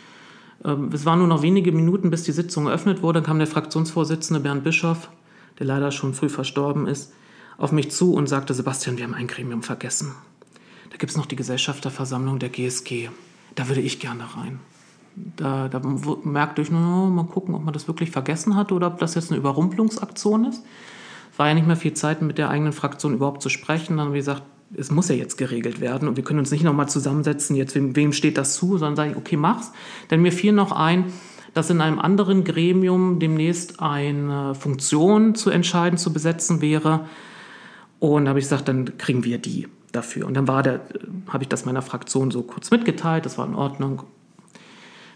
Ähm, es waren nur noch wenige Minuten, bis die Sitzung eröffnet wurde. Dann kam der Fraktionsvorsitzende Bernd Bischoff, der leider schon früh verstorben ist, auf mich zu und sagte, Sebastian, wir haben ein Gremium vergessen. Da gibt es noch die Gesellschafterversammlung der GSG. Da würde ich gerne rein. Da, da merkte ich, nur, mal gucken, ob man das wirklich vergessen hat oder ob das jetzt eine Überrumpelungsaktion ist. War ja nicht mehr viel Zeit, mit der eigenen Fraktion überhaupt zu sprechen. Dann, wie gesagt, es muss ja jetzt geregelt werden und wir können uns nicht nochmal zusammensetzen, jetzt wem, wem steht das zu, sondern sage ich, okay, mach's. Denn mir fiel noch ein, dass in einem anderen Gremium demnächst eine Funktion zu entscheiden, zu besetzen wäre. Und da habe ich gesagt, dann kriegen wir die dafür. Und dann war der, habe ich das meiner Fraktion so kurz mitgeteilt, das war in Ordnung.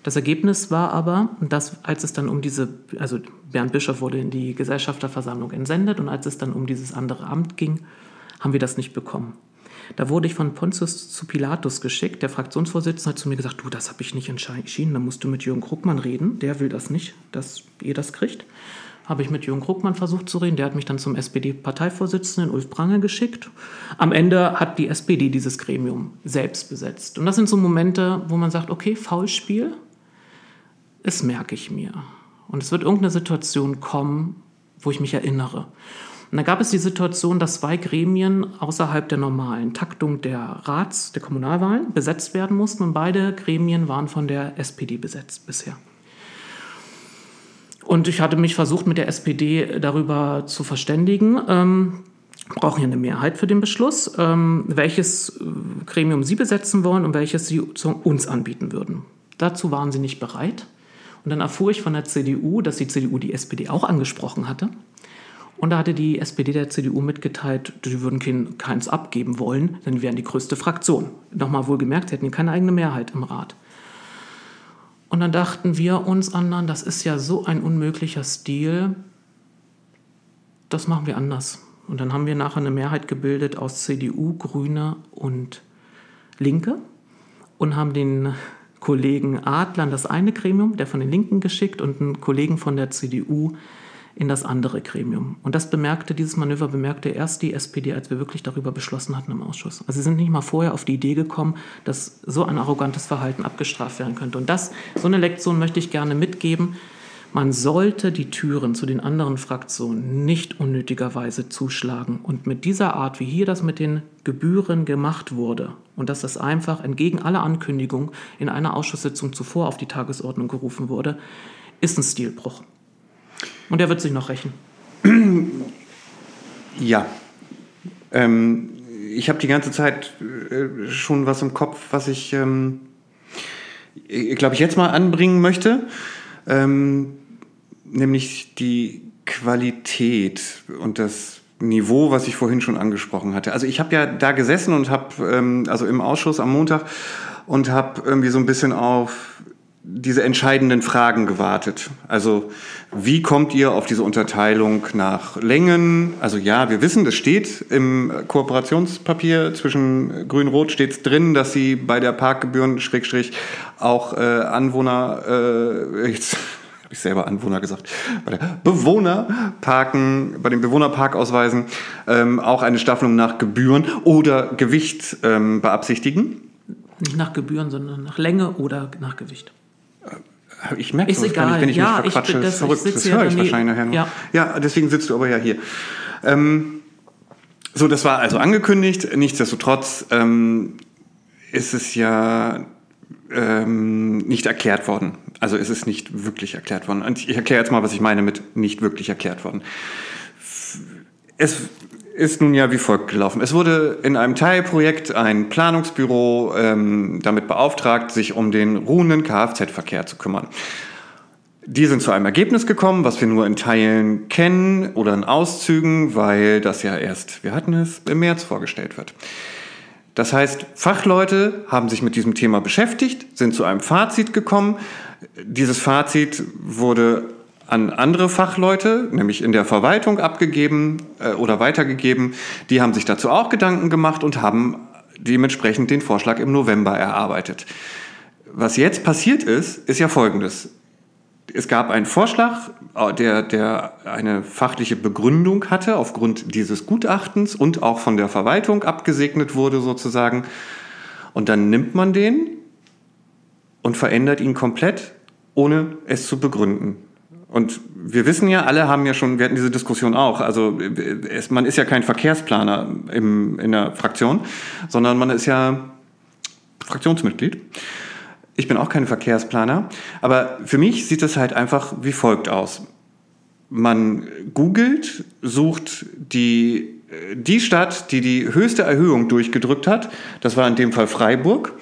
Das Ergebnis war aber, dass als es dann um diese, also Bernd Bischof wurde in die Gesellschafterversammlung entsendet und als es dann um dieses andere Amt ging, haben wir das nicht bekommen. Da wurde ich von Pontius zu Pilatus geschickt. Der Fraktionsvorsitzende hat zu mir gesagt, du, das habe ich nicht entschieden, da musst du mit Jürgen Kruckmann reden. Der will das nicht, dass ihr das kriegt. Habe ich mit Jürgen Kruckmann versucht zu reden. Der hat mich dann zum SPD-Parteivorsitzenden Ulf Prange geschickt. Am Ende hat die SPD dieses Gremium selbst besetzt. Und das sind so Momente, wo man sagt, okay, Foulspiel, das merke ich mir. Und es wird irgendeine Situation kommen, wo ich mich erinnere. Und da gab es die Situation, dass zwei Gremien außerhalb der normalen Taktung der Rats-, der Kommunalwahlen besetzt werden mussten und beide Gremien waren von der SPD besetzt bisher. Und ich hatte mich versucht, mit der SPD darüber zu verständigen. Ähm, brauchen hier eine Mehrheit für den Beschluss, ähm, welches äh, Gremium Sie besetzen wollen und welches Sie uns anbieten würden. Dazu waren sie nicht bereit. Und dann erfuhr ich von der CDU, dass die CDU die SPD auch angesprochen hatte. Und da hatte die SPD der CDU mitgeteilt, die würden kein, keins abgeben wollen, denn wir wären die größte Fraktion. Nochmal wohlgemerkt, sie hätten keine eigene Mehrheit im Rat. Und dann dachten wir uns anderen, das ist ja so ein unmöglicher Stil, das machen wir anders. Und dann haben wir nachher eine Mehrheit gebildet aus CDU, Grüne und Linke und haben den Kollegen Adlern das eine Gremium, der von den Linken geschickt, und einen Kollegen von der CDU in das andere Gremium. Und das bemerkte, dieses Manöver bemerkte erst die SPD, als wir wirklich darüber beschlossen hatten im Ausschuss. Also sie sind nicht mal vorher auf die Idee gekommen, dass so ein arrogantes Verhalten abgestraft werden könnte. Und das, so eine Lektion möchte ich gerne mitgeben. Man sollte die Türen zu den anderen Fraktionen nicht unnötigerweise zuschlagen. Und mit dieser Art, wie hier das mit den Gebühren gemacht wurde, und dass das einfach entgegen aller Ankündigungen in einer Ausschusssitzung zuvor auf die Tagesordnung gerufen wurde, ist ein Stilbruch. Und der wird sich noch rächen. Ja. Ähm, ich habe die ganze Zeit äh, schon was im Kopf, was ich, ähm, glaube ich, jetzt mal anbringen möchte. Ähm, nämlich die Qualität und das Niveau, was ich vorhin schon angesprochen hatte. Also ich habe ja da gesessen und habe, ähm, also im Ausschuss am Montag, und habe irgendwie so ein bisschen auf diese entscheidenden Fragen gewartet. Also wie kommt ihr auf diese Unterteilung nach Längen? Also ja, wir wissen, das steht im Kooperationspapier zwischen Grün-Rot steht es drin, dass sie bei der Parkgebühren Schrägstrich auch äh, Anwohner äh, jetzt habe ich selber Anwohner gesagt, bei der Bewohnerparken, bei den Bewohnerparkausweisen ähm, auch eine Staffelung nach Gebühren oder Gewicht ähm, beabsichtigen. Nicht nach Gebühren, sondern nach Länge oder nach Gewicht. Ich merke ist egal. Kann ich, wenn ich ja, mich verquatsche, ich, das, verrückt. das höre ich wahrscheinlich nachher noch. Ja. ja, deswegen sitzt du aber ja hier. Ähm, so, das war also angekündigt. Nichtsdestotrotz ähm, ist es ja ähm, nicht erklärt worden. Also es ist nicht wirklich erklärt worden. Und ich erkläre jetzt mal, was ich meine mit nicht wirklich erklärt worden. Es ist nun ja wie folgt gelaufen. Es wurde in einem Teilprojekt ein Planungsbüro ähm, damit beauftragt, sich um den ruhenden Kfz-Verkehr zu kümmern. Die sind zu einem Ergebnis gekommen, was wir nur in Teilen kennen oder in Auszügen, weil das ja erst, wir hatten es, im März vorgestellt wird. Das heißt, Fachleute haben sich mit diesem Thema beschäftigt, sind zu einem Fazit gekommen. Dieses Fazit wurde an andere Fachleute, nämlich in der Verwaltung abgegeben äh, oder weitergegeben. Die haben sich dazu auch Gedanken gemacht und haben dementsprechend den Vorschlag im November erarbeitet. Was jetzt passiert ist, ist ja folgendes. Es gab einen Vorschlag, äh, der, der eine fachliche Begründung hatte aufgrund dieses Gutachtens und auch von der Verwaltung abgesegnet wurde sozusagen. Und dann nimmt man den und verändert ihn komplett, ohne es zu begründen. Und wir wissen ja, alle haben ja schon, wir hatten diese Diskussion auch, also es, man ist ja kein Verkehrsplaner im, in der Fraktion, sondern man ist ja Fraktionsmitglied. Ich bin auch kein Verkehrsplaner, aber für mich sieht es halt einfach wie folgt aus. Man googelt, sucht die, die Stadt, die die höchste Erhöhung durchgedrückt hat, das war in dem Fall Freiburg.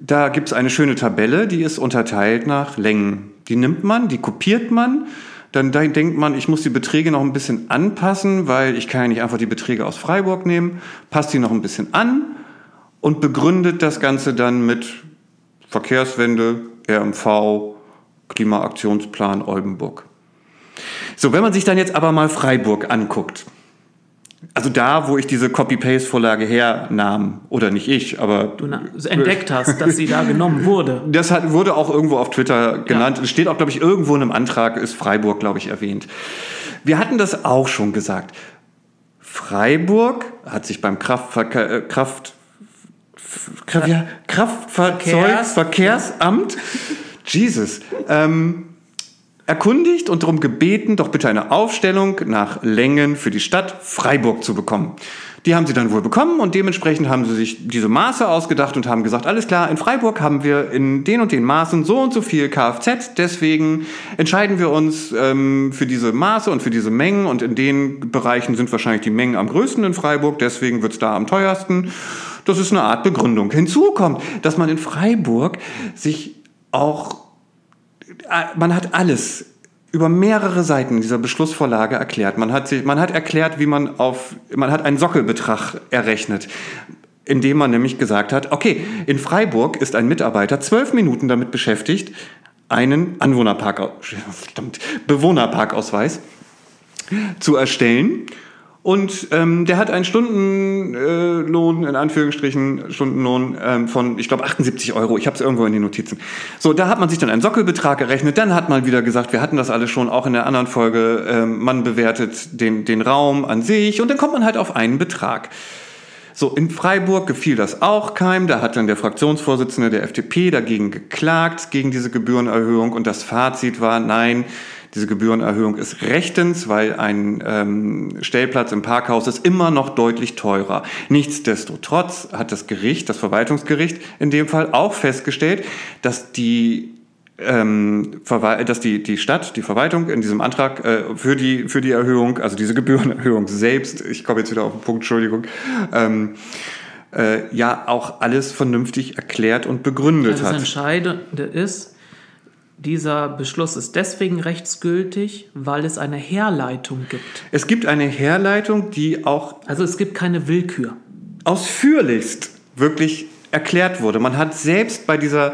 Da gibt es eine schöne Tabelle, die ist unterteilt nach Längen. Die nimmt man, die kopiert man. Dann denkt man, ich muss die Beträge noch ein bisschen anpassen, weil ich kann ja nicht einfach die Beträge aus Freiburg nehmen. Passt die noch ein bisschen an und begründet das Ganze dann mit Verkehrswende, RMV, Klimaaktionsplan Oldenburg. So, wenn man sich dann jetzt aber mal Freiburg anguckt, Also da, wo ich diese Copy-Paste-Vorlage hernahm, oder nicht ich, aber... Du entdeckt hast, dass sie da genommen wurde. Das hat, wurde auch irgendwo auf Twitter genannt. Ja. Es steht auch, glaube ich, irgendwo in einem Antrag, ist Freiburg, glaube ich, erwähnt. Wir hatten das auch schon gesagt. Freiburg hat sich beim Kraftverkehr, äh, Kraft, Kraft, Kraftfahrzeugverkehrsamt, Jesus, ähm, erkundigt und darum gebeten, doch bitte eine Aufstellung nach Längen für die Stadt Freiburg zu bekommen. Die haben sie dann wohl bekommen und dementsprechend haben sie sich diese Maße ausgedacht und haben gesagt, alles klar, in Freiburg haben wir in den und den Maßen so und so viel Kfz, deswegen entscheiden wir uns ähm, für diese Maße und für diese Mengen und in den Bereichen sind wahrscheinlich die Mengen am größten in Freiburg, deswegen wird es da am teuersten. Das ist eine Art Begründung. Hinzu kommt, dass man in Freiburg sich auch man hat alles über mehrere Seiten dieser Beschlussvorlage erklärt. Man hat, sich, man hat erklärt, wie man auf, man hat einen Sockelbetrag errechnet, indem man nämlich gesagt hat, okay, in Freiburg ist ein Mitarbeiter zwölf Minuten damit beschäftigt, einen Anwohnerpark, Bewohnerparkausweis zu erstellen und ähm, der hat einen Stundenlohn, äh, in Anführungsstrichen, Stundenlohn ähm, von, ich glaube, 78 Euro. Ich habe es irgendwo in den Notizen. So, da hat man sich dann einen Sockelbetrag errechnet. Dann hat man wieder gesagt, wir hatten das alles schon, auch in der anderen Folge, ähm, man bewertet den, den Raum an sich und dann kommt man halt auf einen Betrag. So, in Freiburg gefiel das auch keinem. Da hat dann der Fraktionsvorsitzende der FDP dagegen geklagt, gegen diese Gebührenerhöhung. Und das Fazit war, nein, diese Gebührenerhöhung ist rechtens, weil ein ähm, Stellplatz im Parkhaus ist immer noch deutlich teurer. Nichtsdestotrotz hat das Gericht, das Verwaltungsgericht in dem Fall auch festgestellt, dass die ähm, dass die, die Stadt, die Verwaltung in diesem Antrag äh, für, die, für die Erhöhung, also diese Gebührenerhöhung selbst, ich komme jetzt wieder auf den Punkt, Entschuldigung, ähm, äh, ja auch alles vernünftig erklärt und begründet also das hat. Das Entscheidende ist, dieser Beschluss ist deswegen rechtsgültig, weil es eine Herleitung gibt. Es gibt eine Herleitung, die auch. Also es gibt keine Willkür. Ausführlichst wirklich erklärt wurde. Man hat selbst bei dieser.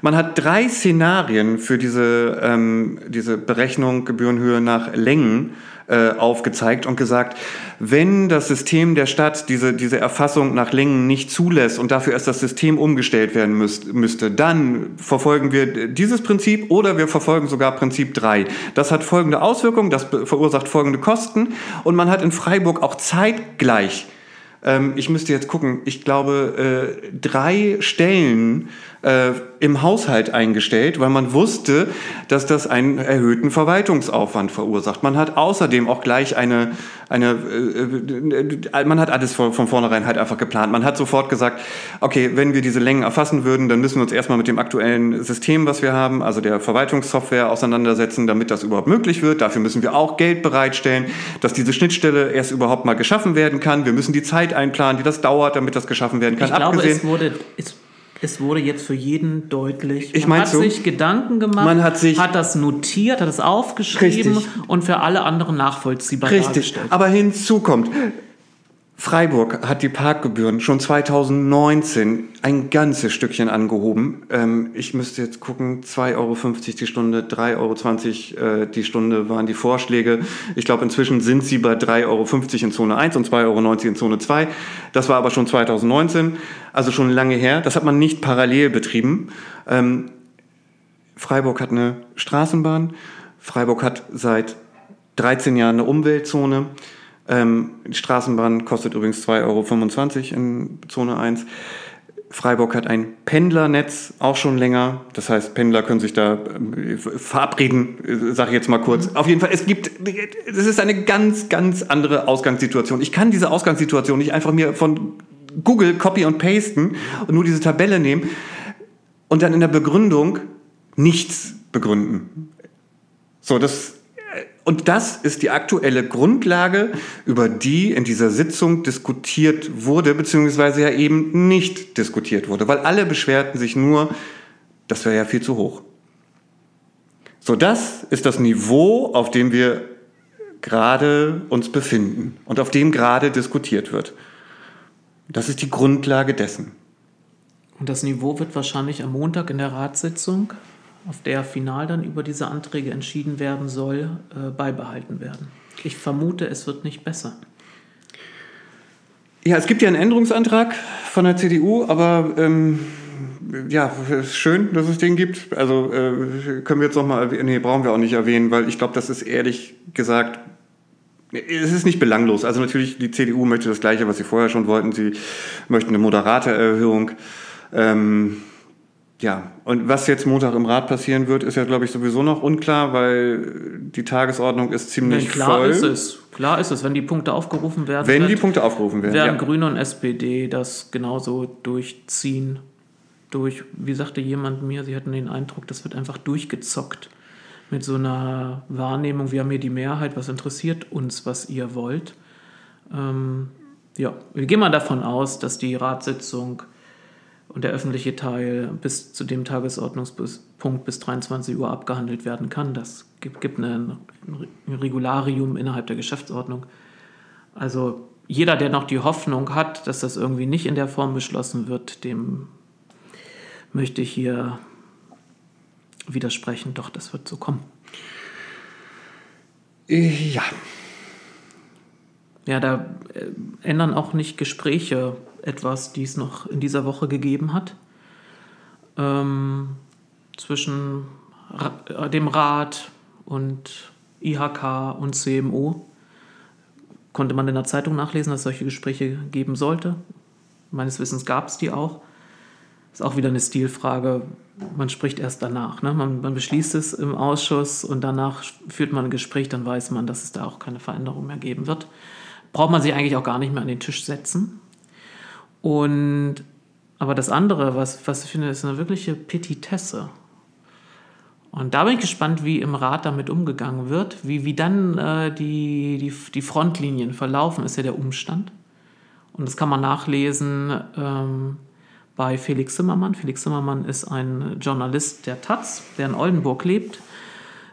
Man hat drei Szenarien für diese, ähm, diese Berechnung Gebührenhöhe nach Längen äh, aufgezeigt und gesagt, wenn das System der Stadt diese, diese Erfassung nach Längen nicht zulässt und dafür erst das System umgestellt werden müsst, müsste, dann verfolgen wir dieses Prinzip oder wir verfolgen sogar Prinzip 3. Das hat folgende Auswirkungen, das verursacht folgende Kosten und man hat in Freiburg auch zeitgleich ähm, ich müsste jetzt gucken, ich glaube, äh, drei Stellen äh, im Haushalt eingestellt, weil man wusste, dass das einen erhöhten Verwaltungsaufwand verursacht. Man hat außerdem auch gleich eine, eine äh, äh, man hat alles von, von vornherein halt einfach geplant. Man hat sofort gesagt, okay, wenn wir diese Längen erfassen würden, dann müssen wir uns erstmal mit dem aktuellen System, was wir haben, also der Verwaltungssoftware auseinandersetzen, damit das überhaupt möglich wird. Dafür müssen wir auch Geld bereitstellen, dass diese Schnittstelle erst überhaupt mal geschaffen werden kann. Wir müssen die Zeit einplanen, die das dauert, damit das geschaffen werden kann. Ich glaube, Abgesehen, es wurde, es es wurde jetzt für jeden deutlich. Ich man hat so, sich Gedanken gemacht, man hat, sich hat das notiert, hat es aufgeschrieben richtig. und für alle anderen nachvollziehbar richtig. dargestellt. Aber hinzu kommt, Freiburg hat die Parkgebühren schon 2019 ein ganzes Stückchen angehoben. Ähm, ich müsste jetzt gucken, 2,50 Euro die Stunde, 3,20 Euro äh, die Stunde waren die Vorschläge. Ich glaube, inzwischen sind sie bei 3,50 Euro in Zone 1 und 2,90 Euro in Zone 2. Das war aber schon 2019, also schon lange her. Das hat man nicht parallel betrieben. Ähm, Freiburg hat eine Straßenbahn. Freiburg hat seit 13 Jahren eine Umweltzone. Ähm, die Straßenbahn kostet übrigens 2,25 Euro in Zone 1. Freiburg hat ein Pendlernetz, auch schon länger. Das heißt, Pendler können sich da äh, verabreden, sage ich jetzt mal kurz. Mhm. Auf jeden Fall, es gibt, es ist eine ganz, ganz andere Ausgangssituation. Ich kann diese Ausgangssituation nicht einfach mir von Google copy und pasten und nur diese Tabelle nehmen und dann in der Begründung nichts begründen. So, das und das ist die aktuelle Grundlage, über die in dieser Sitzung diskutiert wurde, beziehungsweise ja eben nicht diskutiert wurde, weil alle beschwerten sich nur, das wäre ja viel zu hoch. So, das ist das Niveau, auf dem wir gerade uns befinden und auf dem gerade diskutiert wird. Das ist die Grundlage dessen. Und das Niveau wird wahrscheinlich am Montag in der Ratssitzung auf der final dann über diese Anträge entschieden werden soll, äh, beibehalten werden. Ich vermute, es wird nicht besser. Ja, es gibt ja einen Änderungsantrag von der CDU, aber ähm, ja, ist schön, dass es den gibt. Also äh, können wir jetzt noch mal, nee, brauchen wir auch nicht erwähnen, weil ich glaube, das ist ehrlich gesagt, es ist nicht belanglos. Also natürlich, die CDU möchte das Gleiche, was sie vorher schon wollten. Sie möchten eine moderate Erhöhung. Ähm, ja, und was jetzt Montag im Rat passieren wird, ist ja, glaube ich, sowieso noch unklar, weil die Tagesordnung ist ziemlich Nee, klar voll. ist es. Klar ist es, wenn die Punkte aufgerufen werden. Wenn wird, die Punkte aufgerufen werden. werden Ja. Grüne und SPD das genauso durchziehen. Durch, wie sagte jemand mir, sie hatten den Eindruck, das wird einfach durchgezockt. Mit so einer Wahrnehmung, wir haben hier die Mehrheit, was interessiert uns, was ihr wollt. Ähm, ja, wir gehen mal davon aus, dass die Ratssitzung und der öffentliche Teil bis zu dem Tagesordnungspunkt bis 23 Uhr abgehandelt werden kann. Das gibt, gibt ein Regularium innerhalb der Geschäftsordnung. Also jeder, der noch die Hoffnung hat, dass das irgendwie nicht in der Form beschlossen wird, dem möchte ich hier widersprechen. Doch, das wird so kommen. Ja, Ja, da äh, ändern auch nicht Gespräche etwas, die es noch in dieser Woche gegeben hat. Ähm, zwischen Ra äh, dem Rat und IHK und CMO. Konnte man in der Zeitung nachlesen, dass es solche Gespräche geben sollte. Meines Wissens gab es die auch. Ist auch wieder eine Stilfrage. Man spricht erst danach. Ne? Man, man beschließt es im Ausschuss und danach führt man ein Gespräch, dann weiß man, dass es da auch keine Veränderung mehr geben wird. Braucht man sich eigentlich auch gar nicht mehr an den Tisch setzen. Und aber das andere, was, was ich finde, ist eine wirkliche Petitesse. Und da bin ich gespannt, wie im Rat damit umgegangen wird, wie, wie dann äh, die, die, die Frontlinien verlaufen, ist ja der Umstand. Und das kann man nachlesen ähm, bei Felix Zimmermann. Felix Zimmermann ist ein Journalist der Taz, der in Oldenburg lebt,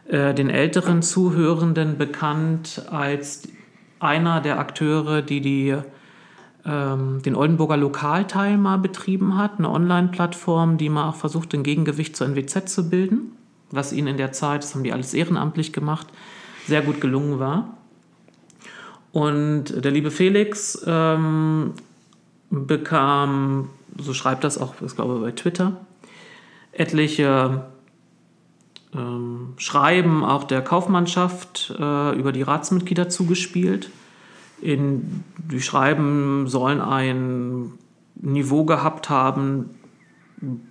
äh, den älteren Zuhörenden bekannt als einer der Akteure, die, die ähm, den Oldenburger Lokalteil mal betrieben hat, eine Online-Plattform, die mal auch versucht, ein Gegengewicht zur NWZ zu bilden, was ihnen in der Zeit, das haben die alles ehrenamtlich gemacht, sehr gut gelungen war. Und der liebe Felix ähm, bekam, so schreibt das auch, ich glaube bei Twitter, etliche ähm, Schreiben auch der Kaufmannschaft äh, über die Ratsmitglieder zugespielt. In, die Schreiben sollen ein Niveau gehabt haben,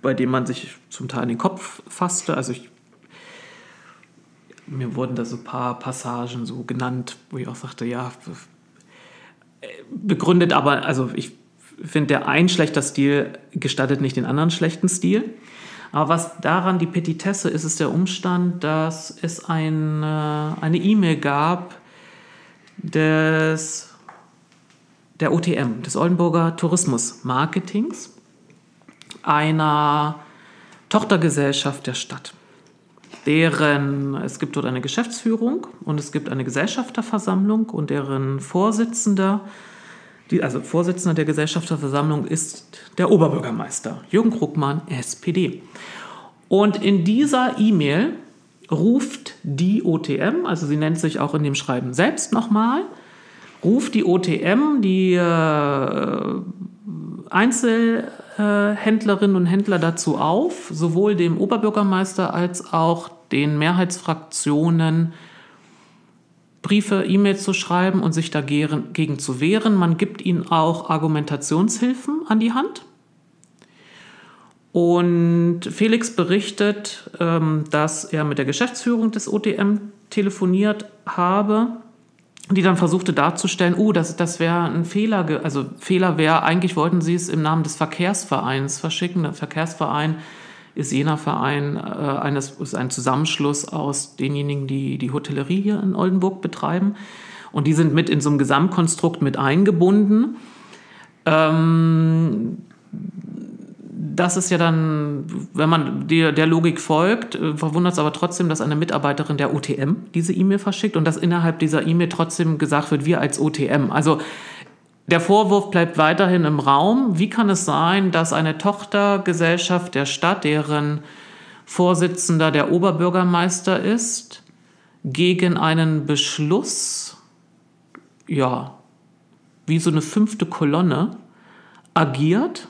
bei dem man sich zum Teil in den Kopf fasste. Also ich, mir wurden da so ein paar Passagen so genannt, wo ich auch sagte, ja, begründet, aber also ich finde, der ein schlechter Stil gestattet nicht den anderen schlechten Stil. Aber was daran die Petitesse ist, ist der Umstand, dass es eine eine E-Mail gab des, der OTM, des Oldenburger Tourismus Marketings, einer Tochtergesellschaft der Stadt. Deren, es gibt dort eine Geschäftsführung und es gibt eine Gesellschafterversammlung und deren Vorsitzender die, also Vorsitzender der Gesellschafterversammlung ist der Oberbürgermeister Jürgen Krugmann, SPD. Und in dieser E-Mail ruft die OTM, also sie nennt sich auch in dem Schreiben selbst nochmal, ruft die OTM, die äh, Einzelhändlerinnen und Händler dazu auf, sowohl dem Oberbürgermeister als auch den Mehrheitsfraktionen Briefe, E-Mails zu schreiben und sich dagegen zu wehren. Man gibt ihnen auch Argumentationshilfen an die Hand. Und Felix berichtet, ähm, dass er mit der Geschäftsführung des OTM telefoniert habe, die dann versuchte darzustellen, oh, das, das wäre ein Fehler, also Fehler wäre, eigentlich wollten sie es im Namen des Verkehrsvereins verschicken. Der Verkehrsverein ist jener Verein, äh, eines, ist ein Zusammenschluss aus denjenigen, die die Hotellerie hier in Oldenburg betreiben. Und die sind mit in so einem Gesamtkonstrukt mit eingebunden. Ähm, das ist ja dann, wenn man der, der Logik folgt, äh, verwundert es aber trotzdem, dass eine Mitarbeiterin der OTM diese E-Mail verschickt und dass innerhalb dieser E-Mail trotzdem gesagt wird, wir als OTM. Also der Vorwurf bleibt weiterhin im Raum. Wie kann es sein, dass eine Tochtergesellschaft der Stadt, deren Vorsitzender der Oberbürgermeister ist, gegen einen Beschluss ja, wie so eine fünfte Kolonne agiert,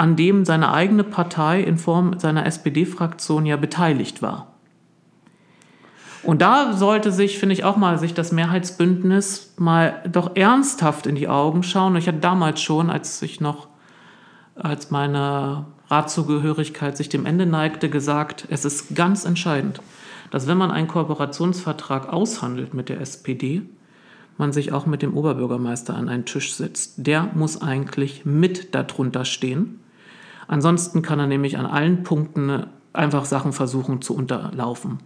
an dem seine eigene Partei in Form seiner SPD-Fraktion ja beteiligt war. Und da sollte sich, finde ich, auch mal sich das Mehrheitsbündnis mal doch ernsthaft in die Augen schauen. Ich hatte damals schon, als ich noch, als meine Ratzugehörigkeit sich dem Ende neigte, gesagt, es ist ganz entscheidend, dass wenn man einen Kooperationsvertrag aushandelt mit der SPD, man sich auch mit dem Oberbürgermeister an einen Tisch setzt. Der muss eigentlich mit darunter stehen. Ansonsten kann er nämlich an allen Punkten einfach Sachen versuchen zu unterlaufen.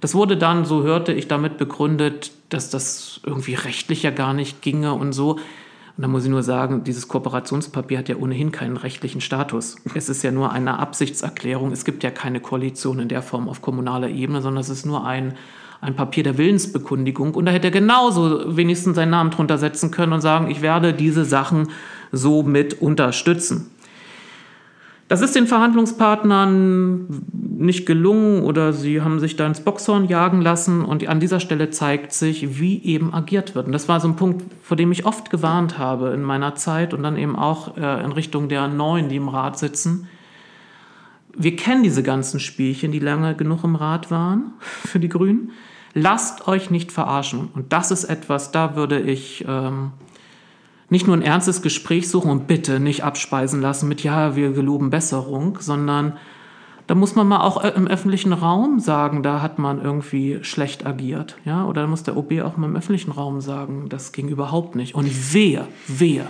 Das wurde dann, so hörte ich, damit begründet, dass das irgendwie rechtlich ja gar nicht ginge und so. Und da muss ich nur sagen, dieses Kooperationspapier hat ja ohnehin keinen rechtlichen Status. Es ist ja nur eine Absichtserklärung. Es gibt ja keine Koalition in der Form auf kommunaler Ebene, sondern es ist nur ein, ein Papier der Willensbekundigung. Und da hätte er genauso wenigstens seinen Namen drunter setzen können und sagen, ich werde diese Sachen so mit unterstützen. Das ist den Verhandlungspartnern nicht gelungen oder sie haben sich da ins Boxhorn jagen lassen und an dieser Stelle zeigt sich, wie eben agiert wird. Und das war so ein Punkt, vor dem ich oft gewarnt habe in meiner Zeit und dann eben auch äh, in Richtung der Neuen, die im Rat sitzen. Wir kennen diese ganzen Spielchen, die lange genug im Rat waren für die Grünen. Lasst euch nicht verarschen. Und das ist etwas, da würde ich ähm, nicht nur ein ernstes Gespräch suchen und bitte nicht abspeisen lassen mit, ja, wir geloben Besserung, sondern da muss man mal auch im öffentlichen Raum sagen, da hat man irgendwie schlecht agiert. Ja? Oder muss der OB auch mal im öffentlichen Raum sagen, das ging überhaupt nicht. Und wehe, wehe,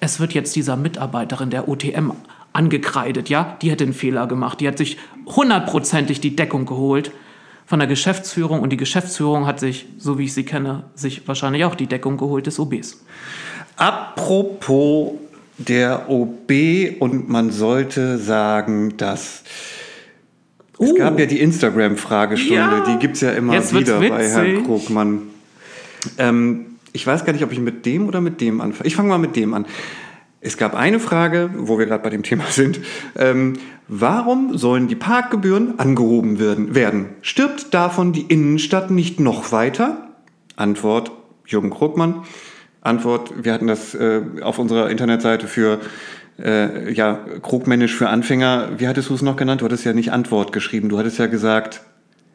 es wird jetzt dieser Mitarbeiterin der OTM angekreidet, ja, die hätte einen Fehler gemacht, die hat sich hundertprozentig die Deckung geholt von der Geschäftsführung und die Geschäftsführung hat sich, so wie ich sie kenne, sich wahrscheinlich auch die Deckung geholt des OBs. Apropos der OB und man sollte sagen, dass uh. es gab ja die Instagram-Fragestunde, ja. die gibt es ja immer Jetzt wieder bei Herrn Krugmann. Ähm, ich weiß gar nicht, ob ich mit dem oder mit dem anfange. Ich fange mal mit dem an. Es gab eine Frage, wo wir gerade bei dem Thema sind. Ähm, warum sollen die Parkgebühren angehoben werden, werden? Stirbt davon die Innenstadt nicht noch weiter? Antwort Jürgen Krugmann. Antwort, wir hatten das äh, auf unserer Internetseite für äh, ja, krugmännisch für Anfänger. Wie hattest du es noch genannt? Du hattest ja nicht Antwort geschrieben. Du hattest ja gesagt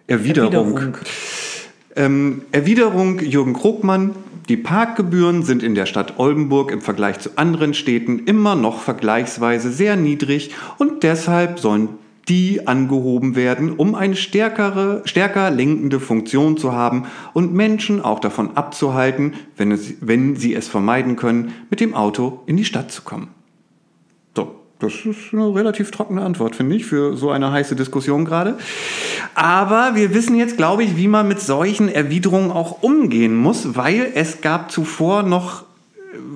Erwiderung. Erwiderung, ähm, Erwiderung Jürgen Krugmann. Die Parkgebühren sind in der Stadt Oldenburg im Vergleich zu anderen Städten immer noch vergleichsweise sehr niedrig und deshalb sollen die angehoben werden, um eine stärkere, stärker lenkende Funktion zu haben und Menschen auch davon abzuhalten, wenn, es, wenn sie es vermeiden können, mit dem Auto in die Stadt zu kommen. So, das ist eine relativ trockene Antwort, finde ich, für so eine heiße Diskussion gerade. Aber wir wissen jetzt, glaube ich, wie man mit solchen Erwiderungen auch umgehen muss, weil es gab zuvor noch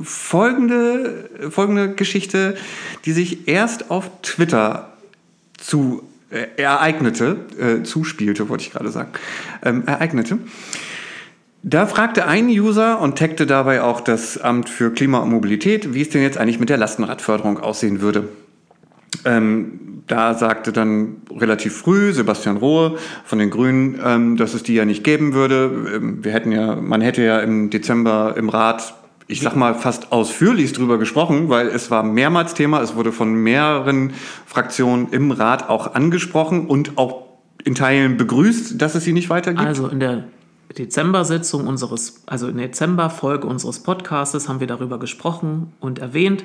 folgende, folgende Geschichte, die sich erst auf Twitter zu äh, ereignete, äh, zuspielte, wollte ich gerade sagen, ähm, ereignete. Da fragte ein User und taggte dabei auch das Amt für Klima und Mobilität, wie es denn jetzt eigentlich mit der Lastenradförderung aussehen würde. Ähm, da sagte dann relativ früh Sebastian Rohe von den Grünen, ähm, dass es die ja nicht geben würde. Ähm, wir hätten ja, man hätte ja im Dezember im Rat ich sag mal, fast ausführlichst drüber gesprochen, weil es war mehrmals Thema, es wurde von mehreren Fraktionen im Rat auch angesprochen und auch in Teilen begrüßt, dass es sie nicht weitergibt. Also in der Dezember-Sitzung unseres, also in der Dezember-Folge unseres Podcastes haben wir darüber gesprochen und erwähnt,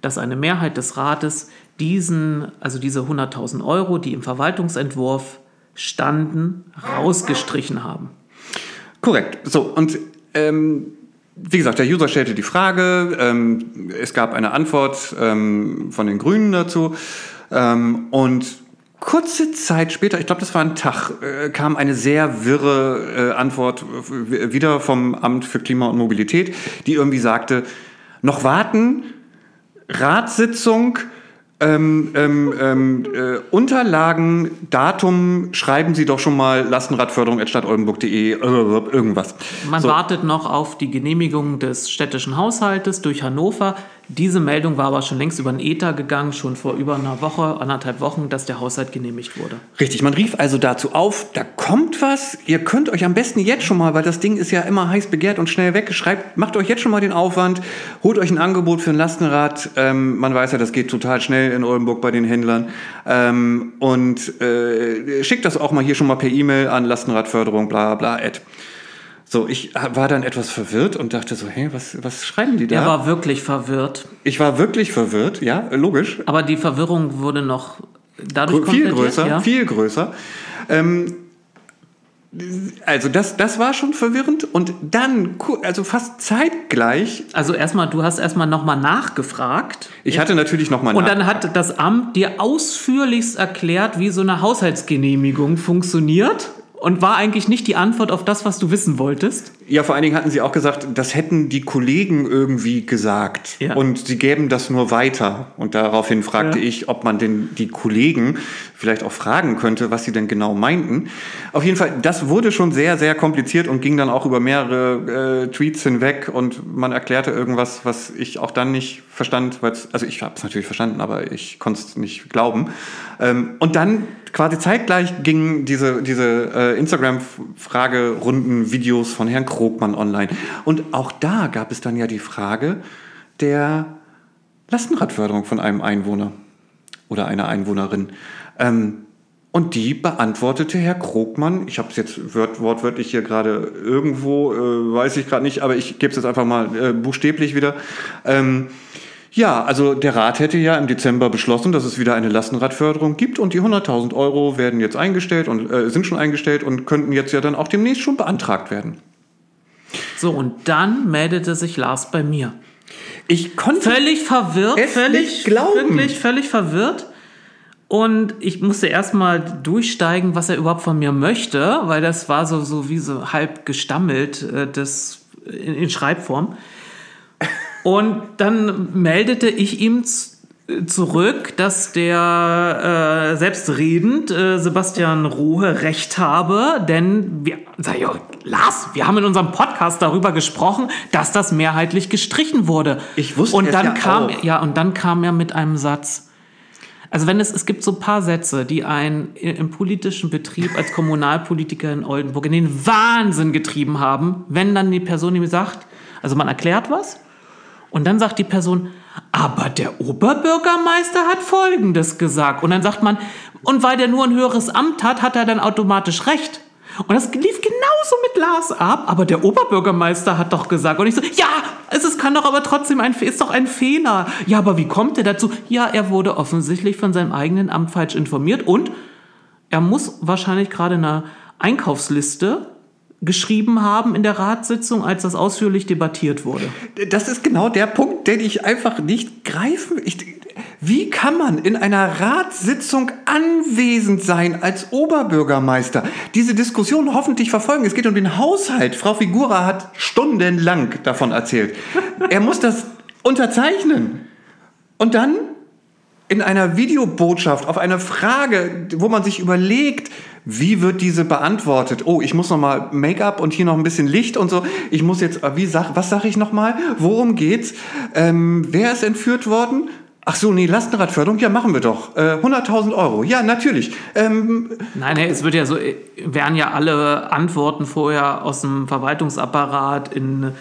dass eine Mehrheit des Rates diesen, also diese 100.000 Euro, die im Verwaltungsentwurf standen, rausgestrichen haben. Korrekt. So, und ähm, wie gesagt, der User stellte die Frage, ähm, es gab eine Antwort ähm, von den Grünen dazu. Ähm, und kurze Zeit später, ich glaube, das war ein Tag, äh, kam eine sehr wirre äh, Antwort wieder vom Amt für Klima und Mobilität, die irgendwie sagte, noch warten, Ratssitzung, ähm, ähm, ähm, äh, Unterlagen, Datum, schreiben Sie doch schon mal lastenradförderung.stadtoldenburg.de, äh, irgendwas. Man so. wartet noch auf die Genehmigung des städtischen Haushaltes durch Hannover. Diese Meldung war aber schon längst über den Ether gegangen, schon vor über einer Woche, anderthalb Wochen, dass der Haushalt genehmigt wurde. Richtig, man rief also dazu auf, da kommt was. Ihr könnt euch am besten jetzt schon mal, weil das Ding ist ja immer heiß begehrt und schnell weggeschreibt, macht euch jetzt schon mal den Aufwand, holt euch ein Angebot für ein Lastenrad. Ähm, man weiß ja, das geht total schnell in Oldenburg bei den Händlern. Ähm, und äh, schickt das auch mal hier schon mal per E-Mail an Lastenradförderung, bla bla, ad. So, ich war dann etwas verwirrt und dachte so, hey, was, was schreiben die da? Er war wirklich verwirrt. ich war wirklich verwirrt, ja, logisch. Aber die Verwirrung wurde noch dadurch viel größer, ja? viel größer. Ähm, also das, das war schon verwirrend und dann, also fast zeitgleich, Also erstmal, du hast erstmal nochmal nachgefragt. ich hatte natürlich noch mal Und dann hat das Amt dir ausführlichst erklärt, wie so eine Haushaltsgenehmigung funktioniert und war eigentlich nicht die Antwort auf das, was du wissen wolltest. Ja, vor allen Dingen hatten sie auch gesagt, das hätten die Kollegen irgendwie gesagt. Ja. Und sie gäben das nur weiter. Und daraufhin fragte Ja. ich, ob man denn die Kollegen vielleicht auch fragen könnte, was sie denn genau meinten. Auf jeden Fall, das wurde schon sehr, sehr kompliziert und ging dann auch über mehrere äh, Tweets hinweg. Und man erklärte irgendwas, was ich auch dann nicht verstand. weil's- Also ich habe es natürlich verstanden, aber ich konnte es nicht glauben. Ähm, und dann quasi zeitgleich gingen diese, diese äh, Instagram-Fragerunden, Videos von Herrn Krogmann online. Und auch da gab es dann ja die Frage der Lastenradförderung von einem Einwohner oder einer Einwohnerin. Ähm, und die beantwortete Herr Krogmann, ich habe es jetzt wort, wortwörtlich hier gerade irgendwo, äh, weiß ich gerade nicht, aber ich gebe es jetzt einfach mal äh, buchstäblich wieder. Ähm, ja, also der Rat hätte ja im Dezember beschlossen, dass es wieder eine Lastenradförderung gibt und die 100.000 Euro werden jetzt eingestellt und äh, sind schon eingestellt und könnten jetzt ja dann auch demnächst schon beantragt werden. So, und dann meldete sich Lars bei mir. Ich konnte Völlig verwirrt, Es völlig, nicht glauben. wirklich völlig verwirrt. Und ich musste erstmal durchsteigen, was er überhaupt von mir möchte, weil das war so, so wie so halb gestammelt, äh, das in, in Schreibform. Und dann meldete ich ihm zurück, dass der äh, selbstredend äh, Sebastian Rohe recht habe, denn wir, sag ich, Lars, wir haben in unserem Podcast darüber gesprochen, dass das mehrheitlich gestrichen wurde. Ich wusste und dann ja kam auch. ja und dann kam er mit einem Satz. Also wenn es, es gibt so ein paar Sätze, die einen im politischen Betrieb als Kommunalpolitiker in Oldenburg in den Wahnsinn getrieben haben, wenn dann die Person ihm sagt, also man erklärt was und dann sagt die Person, aber der Oberbürgermeister hat Folgendes gesagt. Und dann sagt man, und weil der nur ein höheres Amt hat, hat er dann automatisch recht. Und das lief genauso mit Lars ab, aber der Oberbürgermeister hat doch gesagt. Und ich so, ja, es ist, kann doch aber trotzdem ein, ist doch ein Fehler. Ja, aber wie kommt er dazu? Ja, er wurde offensichtlich von seinem eigenen Amt falsch informiert und er muss wahrscheinlich gerade eine Einkaufsliste geschrieben haben in der Ratssitzung, als das ausführlich debattiert wurde. Das ist genau der Punkt, den ich einfach nicht greifen. Ich, wie kann man in einer Ratssitzung anwesend sein als Oberbürgermeister? Diese Diskussion hoffentlich verfolgen. Es geht um den Haushalt. Frau Figura hat stundenlang davon erzählt. Er muss das unterzeichnen. Und dann in einer Videobotschaft auf eine Frage, wo man sich überlegt, wie wird diese beantwortet? Oh, ich muss noch mal Make-up und hier noch ein bisschen Licht und so. Ich muss jetzt, wie sag, was sage ich noch mal? Worum geht's? Ähm, wer ist entführt worden? Ach so, nee, Lastenradförderung, ja, machen wir doch. Äh, 100.000 Euro, ja, natürlich. Ähm, Nein, nee, es wird ja so, äh, wären ja alle Antworten vorher aus dem Verwaltungsapparat in,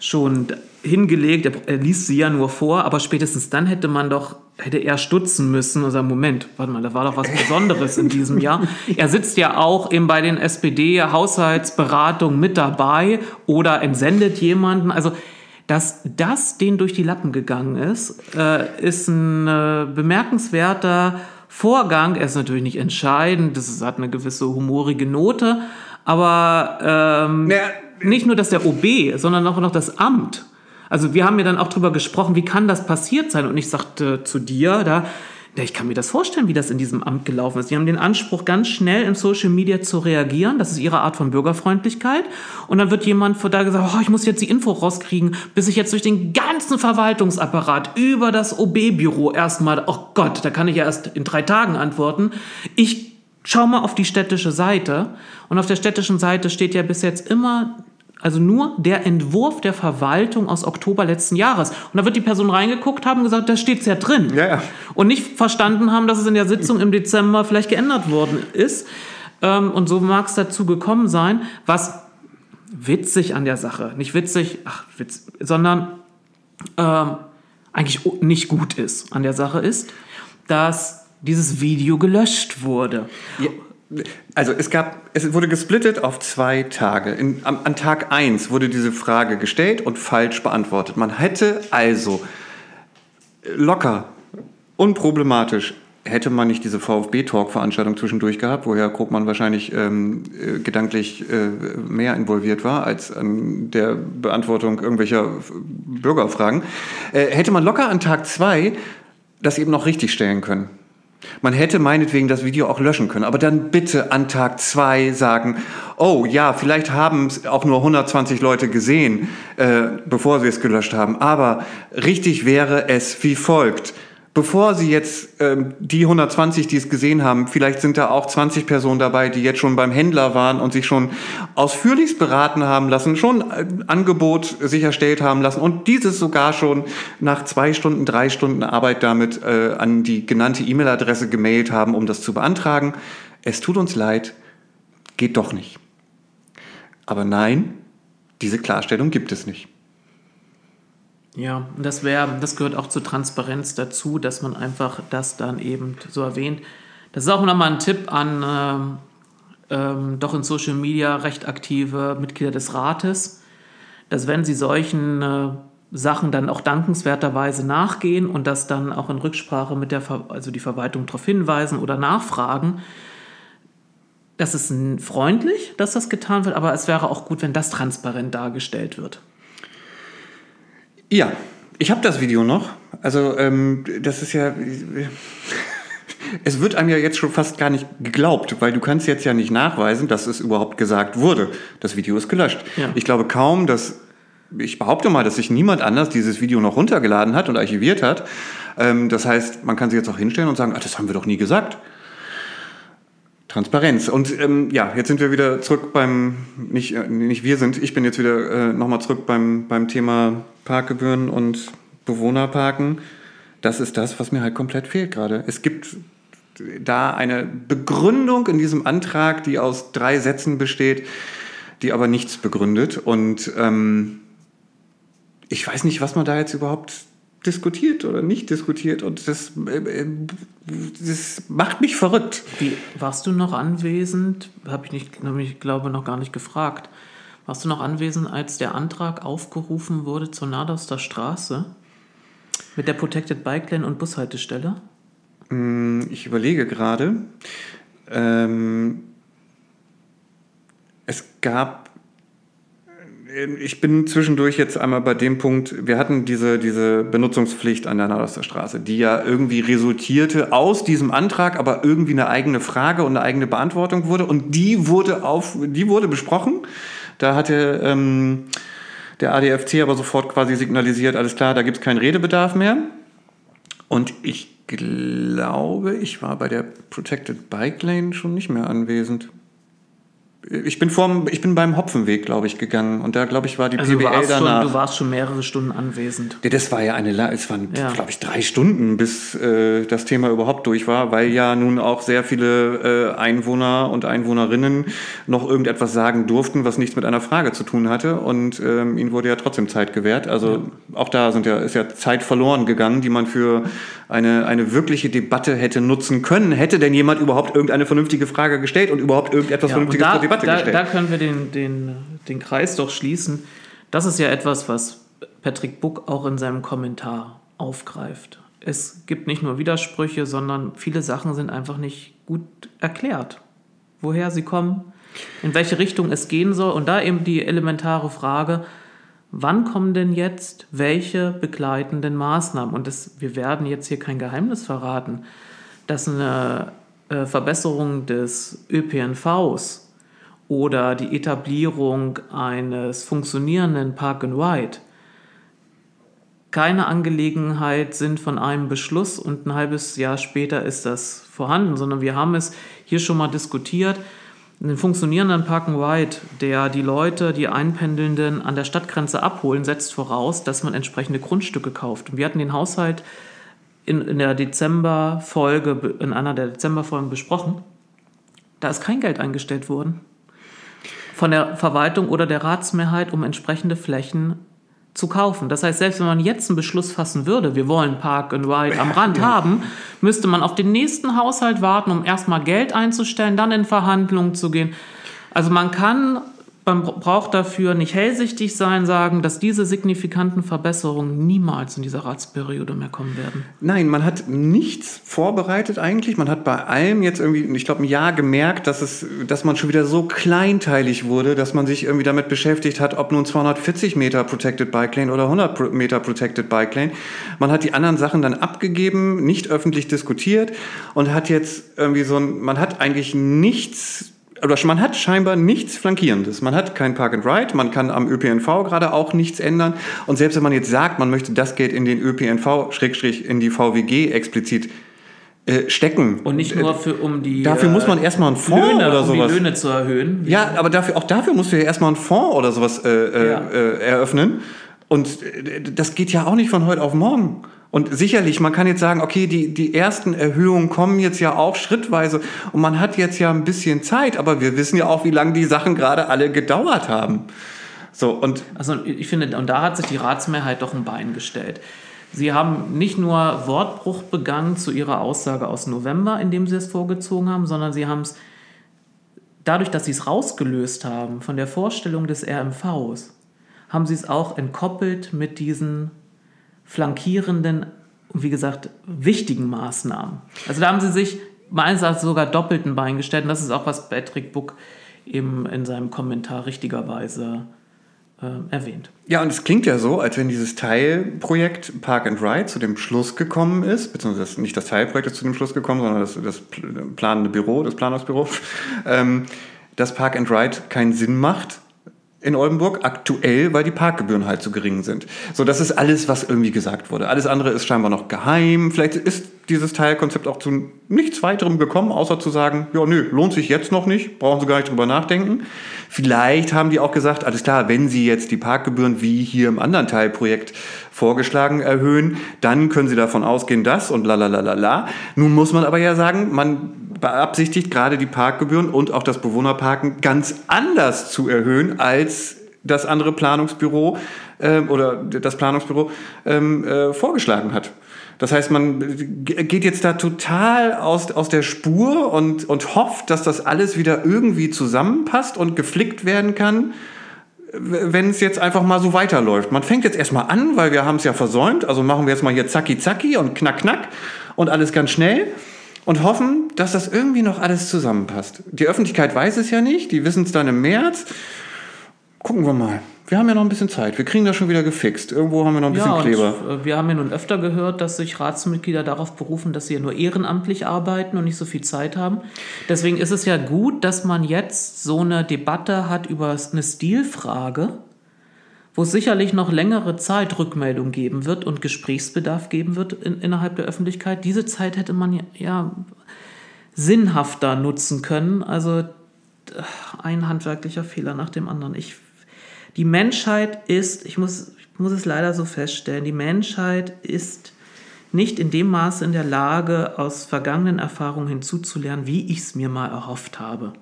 schon hingelegt. Er, er liest sie ja nur vor, aber spätestens dann hätte man doch, hätte er stutzen müssen und sagen, Moment, warte mal, da war doch was Besonderes in diesem Jahr. Er sitzt ja auch eben bei den SPD-Haushaltsberatungen mit dabei oder entsendet jemanden. Also, dass das denen durch die Lappen gegangen ist, äh, ist ein äh, bemerkenswerter Vorgang. Er ist natürlich nicht entscheidend, das ist, hat eine gewisse humorige Note, aber ähm, Naja, nicht nur, dass der OB, sondern auch noch das Amt. Also wir haben ja dann auch drüber gesprochen, wie kann das passiert sein? Und ich sagte zu dir, da, ja, ich kann mir das vorstellen, wie das in diesem Amt gelaufen ist. Die haben den Anspruch, ganz schnell in Social Media zu reagieren. Das ist ihre Art von Bürgerfreundlichkeit. Und dann wird jemand von da gesagt, oh, ich muss jetzt die Info rauskriegen, bis ich jetzt durch den ganzen Verwaltungsapparat über das OB-Büro erstmal, oh Gott, da kann ich ja erst in drei Tagen antworten. Ich schau mal auf die städtische Seite. Und auf der städtischen Seite steht ja bis jetzt immer Also nur der Entwurf der Verwaltung aus Oktober letzten Jahres. Und da wird die Person reingeguckt haben und gesagt, da steht's ja drin. Ja, ja. Und nicht verstanden haben, dass es in der Sitzung im Dezember vielleicht geändert worden ist. Ähm, und so mag es dazu gekommen sein, was witzig an der Sache, nicht witzig, ach, witz, sondern ähm, eigentlich nicht gut ist an der Sache ist, dass dieses Video gelöscht wurde. Ja, also es gab, es wurde gesplittet auf zwei Tage. In, am, an Tag 1 wurde diese Frage gestellt und falsch beantwortet. Man hätte also locker, unproblematisch hätte man nicht diese VfB-Talk-Veranstaltung zwischendurch gehabt, woher Krugmann wahrscheinlich ähm, äh, gedanklich äh, mehr involviert war als an der Beantwortung irgendwelcher Bürgerfragen, äh, hätte man locker an Tag zwei das eben noch richtig stellen können. Man hätte meinetwegen das Video auch löschen können, aber dann bitte an Tag zwei sagen, oh ja, vielleicht haben es auch nur 120 Leute gesehen, äh, bevor sie es gelöscht haben, aber richtig wäre es wie folgt bevor Sie jetzt ähm, die 120, die es gesehen haben, vielleicht sind da auch 20 Personen dabei, die jetzt schon beim Händler waren und sich schon ausführlichst beraten haben lassen, schon ein Angebot sicherstellt haben lassen und dieses sogar schon nach zwei Stunden, drei Stunden Arbeit damit äh, an die genannte E-Mail-Adresse gemailt haben, um das zu beantragen. Es tut uns leid, geht doch nicht. Aber nein, diese Klarstellung gibt es nicht. Ja, das wäre, das gehört auch zur Transparenz dazu, dass man einfach das dann eben so erwähnt. Das ist auch nochmal ein Tipp an ähm, ähm, doch in Social Media recht aktive Mitglieder des Rates, dass wenn sie solchen äh, Sachen dann auch dankenswerterweise nachgehen und das dann auch in Rücksprache mit der, Ver also die Verwaltung darauf hinweisen oder nachfragen, das ist freundlich, dass das getan wird, aber es wäre auch gut, wenn das transparent dargestellt wird. Ja, ich habe das Video noch. Also ähm, das ist ja... Es wird einem ja jetzt schon fast gar nicht geglaubt, weil du kannst jetzt ja nicht nachweisen, dass es überhaupt gesagt wurde. Das Video ist gelöscht. Ja. Ich glaube kaum, dass ich behaupte mal, dass sich niemand anders dieses Video noch runtergeladen hat und archiviert hat. Ähm, das heißt, man kann sich jetzt auch hinstellen und sagen, ach, das haben wir doch nie gesagt. Transparenz. Und ähm, ja, jetzt sind wir wieder zurück beim, nicht, äh, nicht wir sind, ich bin jetzt wieder äh, nochmal zurück beim, beim Thema Parkgebühren und Bewohnerparken. Das ist das, was mir halt komplett fehlt gerade. Es gibt da eine Begründung in diesem Antrag, die aus drei Sätzen besteht, die aber nichts begründet. Und ähm, ich weiß nicht, was man da jetzt überhaupt diskutiert oder nicht diskutiert. Und das, äh, das macht mich verrückt. Wie, warst du noch anwesend? Habe ich nicht, hab ich glaube noch gar nicht gefragt. Warst du noch anwesend, als der Antrag aufgerufen wurde zur Nadoster Straße mit der Protected Bike Lane und Bushaltestelle? Mm, ich überlege gerade. Ähm, es gab ich bin zwischendurch jetzt einmal bei dem Punkt, wir hatten diese, diese Benutzungspflicht an der Nadoster Straße, die ja irgendwie resultierte aus diesem Antrag, aber irgendwie eine eigene Frage und eine eigene Beantwortung wurde. Und die wurde, auf, die wurde besprochen. Da hatte ähm, der ADFC aber sofort quasi signalisiert, alles klar, da gibt es keinen Redebedarf mehr. Und ich glaube, ich war bei der Protected Bike Lane schon nicht mehr anwesend ich bin vorm, ich bin beim Hopfenweg, glaube ich, gegangen und da, glaube ich, war die also PBL du danach. Schon, du warst schon mehrere Stunden anwesend. Ja, das war ja eine, es waren, ja. glaube ich, drei Stunden, bis äh, das Thema überhaupt durch war, weil ja nun auch sehr viele äh, Einwohner und Einwohnerinnen noch irgendetwas sagen durften, was nichts mit einer Frage zu tun hatte und ähm, ihnen wurde ja trotzdem Zeit gewährt. Also ja. auch da sind ja, ist ja Zeit verloren gegangen, die man für eine, eine wirkliche Debatte hätte nutzen können. Hätte denn jemand überhaupt irgendeine vernünftige Frage gestellt und überhaupt irgendetwas ja, Vernünftiges da, Debatte da, gestellt. Da können wir den, den, den Kreis doch schließen. Das ist ja etwas, was Patrick Buck auch in seinem Kommentar aufgreift. Es gibt nicht nur Widersprüche, sondern viele Sachen sind einfach nicht gut erklärt. Woher sie kommen, in welche Richtung es gehen soll und da eben die elementare Frage, wann kommen denn jetzt welche begleitenden Maßnahmen? Und das, wir werden jetzt hier kein Geheimnis verraten, dass eine äh, Verbesserung des ÖPNVs oder die Etablierung eines funktionierenden Park and Ride keine Angelegenheit sind von einem Beschluss und ein halbes Jahr später ist das vorhanden, sondern wir haben es hier schon mal diskutiert. einen funktionierenden Park and Ride, der die Leute, die Einpendelnden an der Stadtgrenze abholen, setzt voraus, dass man entsprechende Grundstücke kauft. Und wir hatten den Haushalt in, in der Dezemberfolge, in einer der Dezemberfolgen besprochen. Da ist kein Geld eingestellt worden von der Verwaltung oder der Ratsmehrheit, um entsprechende Flächen zu kaufen. Das heißt, selbst wenn man jetzt einen Beschluss fassen würde, wir wollen Park and Ride am Rand ja. haben, müsste man auf den nächsten Haushalt warten, um erstmal Geld einzustellen, dann in Verhandlungen zu gehen. Also man kann man braucht dafür nicht hellsichtig sein, sagen, dass diese signifikanten Verbesserungen niemals in dieser Ratsperiode mehr kommen werden. Nein, man hat nichts vorbereitet eigentlich. Man hat bei allem jetzt irgendwie, ich glaube, ein Jahr gemerkt, dass, es, dass man schon wieder so kleinteilig wurde, dass man sich irgendwie damit beschäftigt hat, ob nun 240 Meter Protected Bike Lane oder 100 Meter Protected Bike Lane. Man hat die anderen Sachen dann abgegeben, nicht öffentlich diskutiert und hat jetzt irgendwie so ein, man hat eigentlich nichts oder man hat scheinbar nichts Flankierendes. Man hat kein Park and Ride, man kann am ÖPNV gerade auch nichts ändern. Und selbst wenn man jetzt sagt, man möchte das Geld in den ÖPNV, Schrägstrich in die VWG explizit äh, stecken. Und nicht nur für, um die. Dafür muss man äh, erstmal einen Fonds Löhne, oder sowas. Um die Löhne zu erhöhen. Ja, aber dafür, auch dafür musst du ja erstmal einen Fonds oder sowas äh, äh ja. äh, eröffnen. Und das geht ja auch nicht von heute auf morgen. Und sicherlich, man kann jetzt sagen, okay, die, die ersten Erhöhungen kommen jetzt ja auch schrittweise und man hat jetzt ja ein bisschen Zeit, aber wir wissen ja auch, wie lange die Sachen gerade alle gedauert haben. So, und also ich finde, und da hat sich die Ratsmehrheit doch ein Bein gestellt. Sie haben nicht nur Wortbruch begangen zu Ihrer Aussage aus November, indem Sie es vorgezogen haben, sondern Sie haben es dadurch, dass Sie es rausgelöst haben von der Vorstellung des RMVs, haben Sie es auch entkoppelt mit diesen flankierenden, wie gesagt, wichtigen Maßnahmen. Also da haben sie sich meines Erachtens sogar doppelten Bein gestellt. Und das ist auch, was Patrick Buck eben in seinem Kommentar richtigerweise äh, erwähnt. Ja, und es klingt ja so, als wenn dieses Teilprojekt Park and Ride zu dem Schluss gekommen ist, beziehungsweise nicht das Teilprojekt ist zu dem Schluss gekommen, sondern das, das planende Büro, das Planungsbüro, ähm, dass Park and Ride keinen Sinn macht, in Oldenburg aktuell, weil die Parkgebühren halt zu gering sind. So, das ist alles, was irgendwie gesagt wurde. Alles andere ist scheinbar noch geheim. Vielleicht ist dieses Teilkonzept auch zu nichts weiterem gekommen, außer zu sagen, ja, nö, lohnt sich jetzt noch nicht, brauchen Sie gar nicht drüber nachdenken. Vielleicht haben die auch gesagt, alles klar, wenn Sie jetzt die Parkgebühren wie hier im anderen Teilprojekt vorgeschlagen erhöhen, dann können Sie davon ausgehen, dass und la la la la la. Nun muss man aber ja sagen, man beabsichtigt gerade die Parkgebühren und auch das Bewohnerparken ganz anders zu erhöhen als das andere Planungsbüro äh, oder das Planungsbüro ähm, äh, vorgeschlagen hat. Das heißt, man geht jetzt da total aus, aus der Spur und, und hofft, dass das alles wieder irgendwie zusammenpasst und geflickt werden kann, wenn es jetzt einfach mal so weiterläuft. Man fängt jetzt erstmal an, weil wir haben es ja versäumt, also machen wir jetzt mal hier zacki zacki und knack knack und alles ganz schnell und hoffen, dass das irgendwie noch alles zusammenpasst. Die Öffentlichkeit weiß es ja nicht, die wissen es dann im März. Gucken wir mal wir haben ja noch ein bisschen Zeit. Wir kriegen das schon wieder gefixt. Irgendwo haben wir noch ein bisschen ja, Kleber. Und, äh, wir haben ja nun öfter gehört, dass sich Ratsmitglieder darauf berufen, dass sie ja nur ehrenamtlich arbeiten und nicht so viel Zeit haben. Deswegen ist es ja gut, dass man jetzt so eine Debatte hat über eine Stilfrage, wo es sicherlich noch längere Zeit Rückmeldung geben wird und Gesprächsbedarf geben wird in, innerhalb der Öffentlichkeit. Diese Zeit hätte man ja, ja sinnhafter nutzen können. Also ein handwerklicher Fehler nach dem anderen. Ich die Menschheit ist, ich muss, ich muss es leider so feststellen, die Menschheit ist nicht in dem Maße in der Lage, aus vergangenen Erfahrungen hinzuzulernen, wie ich es mir mal erhofft habe.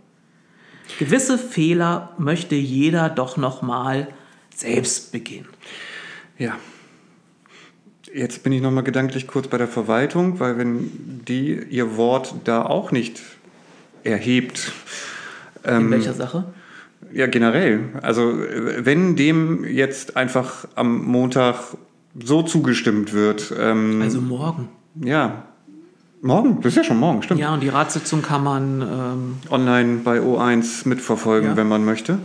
Gewisse Fehler möchte jeder doch noch mal selbst begehen. Ja. Jetzt bin ich noch mal gedanklich kurz bei der Verwaltung, weil wenn die ihr Wort da auch nicht erhebt. In ähm, welcher Sache? Ja, generell. Also wenn dem jetzt einfach am Montag so zugestimmt wird. Ähm, also morgen. Ja. Morgen? Das ist ja schon morgen, stimmt. Ja, und die Ratssitzung kann man ähm, online bei O1 mitverfolgen, ja. wenn man möchte.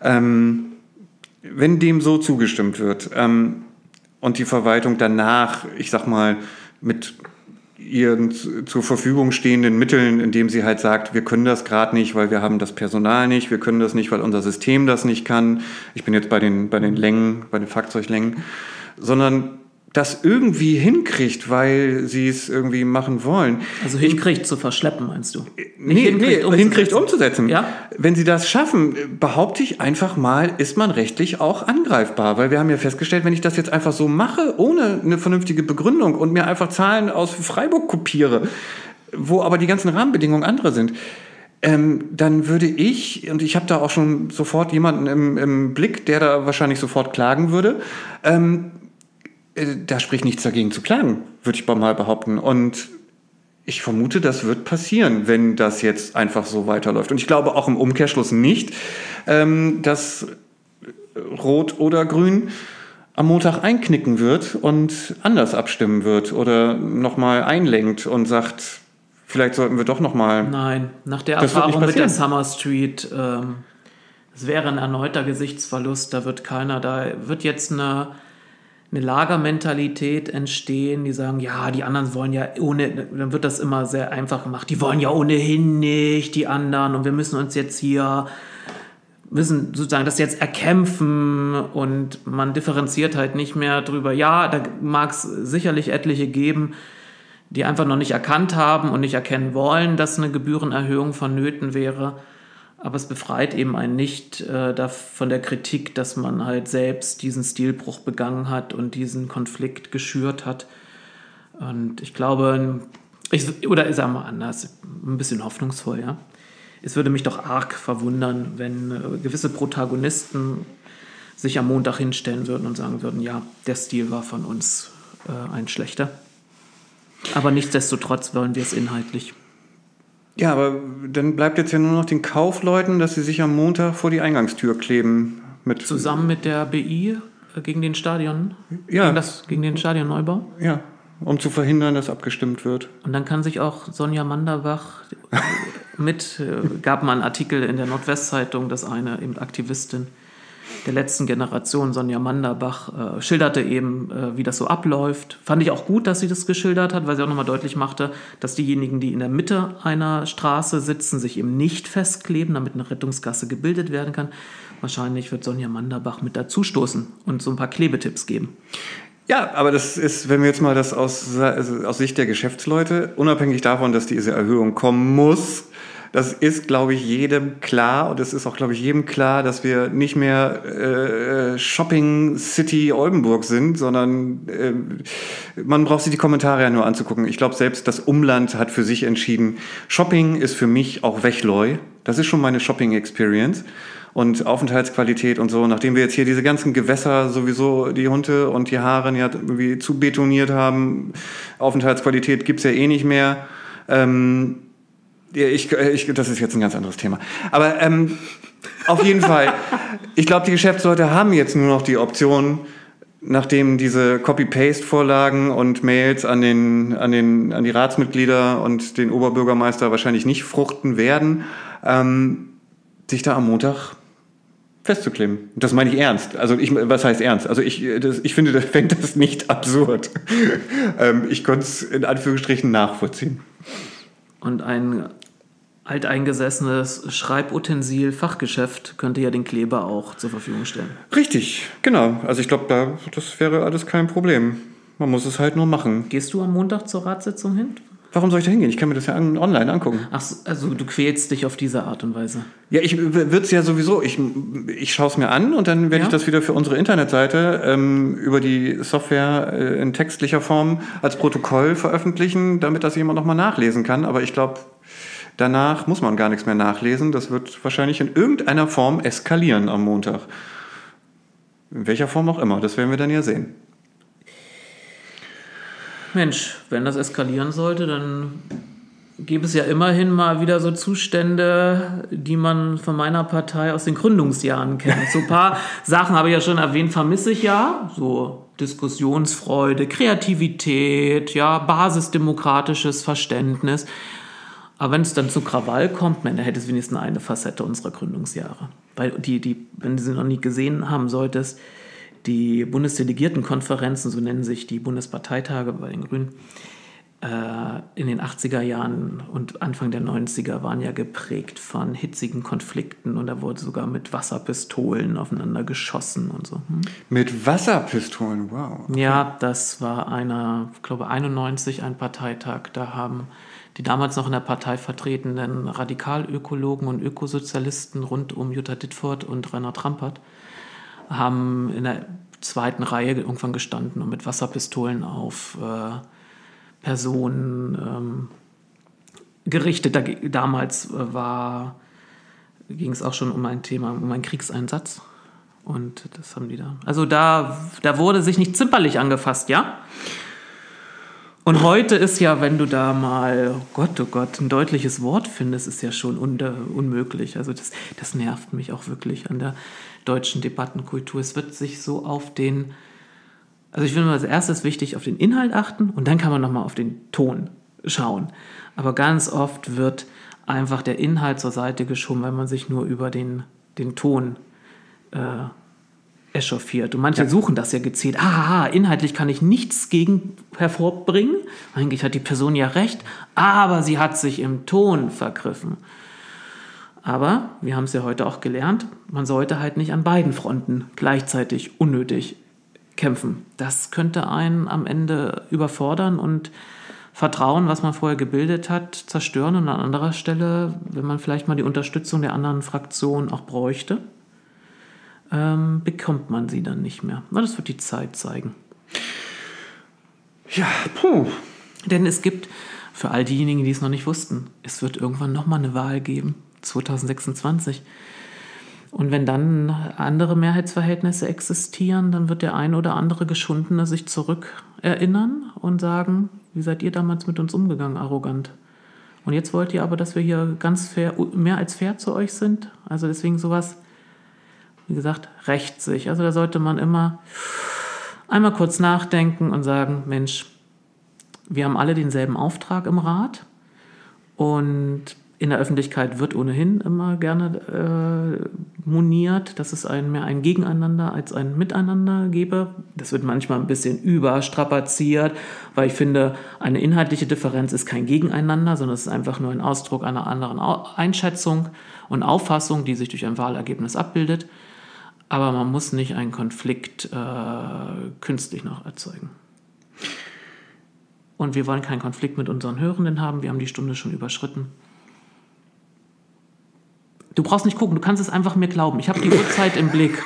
Ähm, wenn dem so zugestimmt wird ähm, und die Verwaltung danach, ich sag mal, mit ihren zur Verfügung stehenden Mitteln, indem sie halt sagt, wir können das gerade nicht, weil wir haben das Personal nicht, wir können das nicht, weil unser System das nicht kann. Ich bin jetzt bei den, bei den Längen, bei den Fahrzeuglängen, sondern das irgendwie hinkriegt, weil sie es irgendwie machen wollen. Also hinkriegt zu verschleppen, meinst du? Nicht Nee, hinkriegt, nee, hinkriegt umzusetzen. Ja? Wenn sie das schaffen, behaupte ich einfach mal, ist man rechtlich auch angreifbar. Weil wir haben ja festgestellt, wenn ich das jetzt einfach so mache, ohne eine vernünftige Begründung und mir einfach Zahlen aus Freiburg kopiere, wo aber die ganzen Rahmenbedingungen andere sind, ähm, dann würde ich, und ich habe da auch schon sofort jemanden im, im Blick, der da wahrscheinlich sofort klagen würde, ähm, äh, da spricht nichts dagegen zu klagen, würde ich mal behaupten. Und ich vermute, das wird passieren, wenn das jetzt einfach so weiterläuft. Und ich glaube auch im Umkehrschluss nicht, ähm, dass Rot oder Grün am Montag einknicken wird und anders abstimmen wird oder nochmal einlenkt und sagt, vielleicht sollten wir doch nochmal. Nein, nach der Das Erfahrung mit der. Summer Street, ähm, es wäre ein erneuter Gesichtsverlust, da wird keiner, da wird jetzt eine, eine Lagermentalität entstehen, die sagen, ja, die anderen wollen ja ohne, dann wird das immer sehr einfach gemacht, die wollen ja ohnehin nicht, die anderen, und wir müssen uns jetzt hier müssen sozusagen das jetzt erkämpfen und man differenziert halt nicht mehr drüber. Ja, da mag es sicherlich etliche geben, die einfach noch nicht erkannt haben und nicht erkennen wollen, dass eine Gebührenerhöhung vonnöten wäre. Aber es befreit eben einen nicht äh, von der Kritik, dass man halt selbst diesen Stilbruch begangen hat und diesen Konflikt geschürt hat. Und ich glaube, ich, oder ich sage mal anders, ein bisschen hoffnungsvoll, ja. Es würde mich doch arg verwundern, wenn äh, gewisse Protagonisten sich am Montag hinstellen würden und sagen würden, ja, der Stil war von uns äh, ein schlechter. Aber nichtsdestotrotz wollen wir es inhaltlich. Ja, aber dann bleibt jetzt ja nur noch den Kaufleuten, dass sie sich am Montag vor die Eingangstür kleben. Mit, Zusammen mit der BI äh, gegen den Stadion, Ja. gegen, das, gegen den Stadionneubau. Ja, um zu verhindern, dass abgestimmt wird. Und dann kann sich auch Sonja Manderbach mit, äh, gab mal einen Artikel in der Nordwestzeitung, dass eine eben Aktivistin der letzten Generation, Sonja Manderbach, äh, schilderte eben, äh, wie das so abläuft. Fand ich auch gut, dass sie das geschildert hat, weil sie auch nochmal deutlich machte, dass diejenigen, die in der Mitte einer Straße sitzen, sich eben nicht festkleben, damit eine Rettungsgasse gebildet werden kann. Wahrscheinlich wird Sonja Manderbach mit dazustoßen und so ein paar Klebetipps geben. Ja, aber das ist, wenn wir jetzt mal das aus, also aus Sicht der Geschäftsleute, unabhängig davon, dass diese Erhöhung kommen muss, das ist, glaube ich, jedem klar und es ist auch, glaube ich, jedem klar, dass wir nicht mehr äh, Shopping City Oldenburg sind, sondern äh, man braucht sich die Kommentare ja nur anzugucken. Ich glaube, selbst das Umland hat für sich entschieden, Shopping ist für mich auch Wechleu. Das ist schon meine Shopping Experience und Aufenthaltsqualität und so, nachdem wir jetzt hier diese ganzen Gewässer sowieso die Hunde und die Haare ja irgendwie zu betoniert haben, Aufenthaltsqualität gibt's ja eh nicht mehr. Ähm, ja, ich, ich, das ist jetzt ein ganz anderes Thema. Aber ähm, auf jeden Fall, ich glaube, die Geschäftsleute haben jetzt nur noch die Option, nachdem diese Copy-Paste-Vorlagen und Mails an, den, an, den, an die Ratsmitglieder und den Oberbürgermeister wahrscheinlich nicht fruchten werden, ähm, sich da am Montag festzukleben. Das meine ich ernst. Also ich, was heißt ernst? Also ich, das, ich finde, das fände das nicht absurd. ähm, ich konnte es in Anführungsstrichen nachvollziehen. Und ein alteingesessenes Schreibutensil-Fachgeschäft könnte ja den Kleber auch zur Verfügung stellen. Richtig, genau. Also ich glaube, da, das wäre alles kein Problem. Man muss es halt nur machen. Gehst du am Montag zur Ratssitzung hin? Warum soll ich da hingehen? Ich kann mir das ja an, online angucken. Ach, so, also du quälst dich auf diese Art und Weise. Ja, ich würde es ja sowieso, ich, ich schaue es mir an und dann werde Ja? ich das wieder für unsere Internetseite ähm, über die Software äh, in textlicher Form als Protokoll veröffentlichen, damit das jemand nochmal nachlesen kann. Aber ich glaube, danach muss man gar nichts mehr nachlesen. Das wird wahrscheinlich in irgendeiner Form eskalieren am Montag. In welcher Form auch immer, das werden wir dann ja sehen. Mensch, wenn das eskalieren sollte, dann gibt es ja immerhin mal wieder so Zustände, die man von meiner Partei aus den Gründungsjahren kennt. So ein paar Sachen habe ich ja schon erwähnt, vermisse ich ja. So Diskussionsfreude, Kreativität, ja, basisdemokratisches Verständnis. Aber wenn es dann zu Krawall kommt, man, da hätte es wenigstens eine Facette unserer Gründungsjahre. Weil die, die, wenn du sie noch nie gesehen haben solltest, die Bundesdelegiertenkonferenzen, so nennen sich die Bundesparteitage bei den Grünen, äh, in den 80er Jahren und Anfang der 90er waren ja geprägt von hitzigen Konflikten und da wurde sogar mit Wasserpistolen aufeinander geschossen und so. Hm? Mit Wasserpistolen, wow. Ja, das war einer, ich glaube 91 ein Parteitag. Da haben die damals noch in der Partei vertretenen Radikalökologen und Ökosozialisten rund um Jutta Dittfurt und Rainer Trampert haben in der zweiten Reihe irgendwann gestanden und mit Wasserpistolen auf äh, Personen ähm, gerichtet. Da, damals äh, war ging es auch schon um ein Thema, um einen Kriegseinsatz. Und das haben die da. Also da, da wurde sich nicht zimperlich angefasst, ja? Und heute ist ja, wenn du da mal, oh Gott, oh Gott, ein deutliches Wort findest, ist ja schon un unmöglich. Also das, das nervt mich auch wirklich an der deutschen Debattenkultur. Es wird sich so auf den, also ich finde als erstes wichtig, auf den Inhalt achten und dann kann man nochmal auf den Ton schauen. Aber ganz oft wird einfach der Inhalt zur Seite geschoben, weil man sich nur über den, den Ton äh, echauffiert. Und manche ja. suchen das ja gezielt. Aha, inhaltlich kann ich nichts gegen hervorbringen. Eigentlich hat die Person ja recht, aber sie hat sich im Ton vergriffen. Aber wir haben es ja heute auch gelernt, man sollte halt nicht an beiden Fronten gleichzeitig unnötig kämpfen. Das könnte einen am Ende überfordern und Vertrauen, was man vorher gebildet hat, zerstören und an anderer Stelle, wenn man vielleicht mal die Unterstützung der anderen Fraktion auch bräuchte, ähm, bekommt man sie dann nicht mehr. Na, das wird die Zeit zeigen. Ja, puh. Denn es gibt, für all diejenigen, die es noch nicht wussten, es wird irgendwann nochmal eine Wahl geben, 2026. Und wenn dann andere Mehrheitsverhältnisse existieren, dann wird der ein oder andere Geschundene sich zurückerinnern und sagen, wie seid ihr damals mit uns umgegangen, arrogant. Und jetzt wollt ihr aber, dass wir hier ganz fair, mehr als fair zu euch sind. Also deswegen sowas, wie gesagt, rächt sich. Also da sollte man immer einmal kurz nachdenken und sagen, Mensch, wir haben alle denselben Auftrag im Rat und in der Öffentlichkeit wird ohnehin immer gerne äh, moniert, dass es ein, mehr ein Gegeneinander als ein Miteinander gebe. Das wird manchmal ein bisschen überstrapaziert, weil ich finde, eine inhaltliche Differenz ist kein Gegeneinander, sondern es ist einfach nur ein Ausdruck einer anderen Einschätzung und Auffassung, die sich durch ein Wahlergebnis abbildet aber man muss nicht einen Konflikt äh, künstlich noch erzeugen. Und wir wollen keinen Konflikt mit unseren Hörenden haben. Wir haben die Stunde schon überschritten. Du brauchst nicht gucken, du kannst es einfach mir glauben. Ich habe die Uhrzeit im Blick.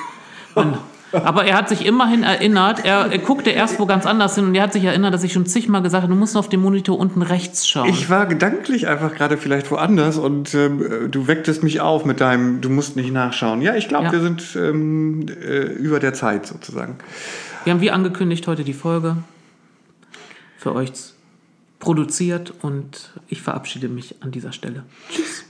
Und aber er hat sich immerhin erinnert, er, er, guckte erst wo ganz anders hin und er hat sich erinnert, dass ich schon zigmal gesagt habe, du musst auf dem Monitor unten rechts schauen. Ich war gedanklich einfach gerade vielleicht woanders und ähm, du wecktest mich auf mit deinem, du musst nicht nachschauen. Ja, ich glaube, ja. wir sind ähm, äh, über der Zeit sozusagen. Wir haben wie angekündigt heute die Folge für euch produziert und ich verabschiede mich an dieser Stelle. Tschüss.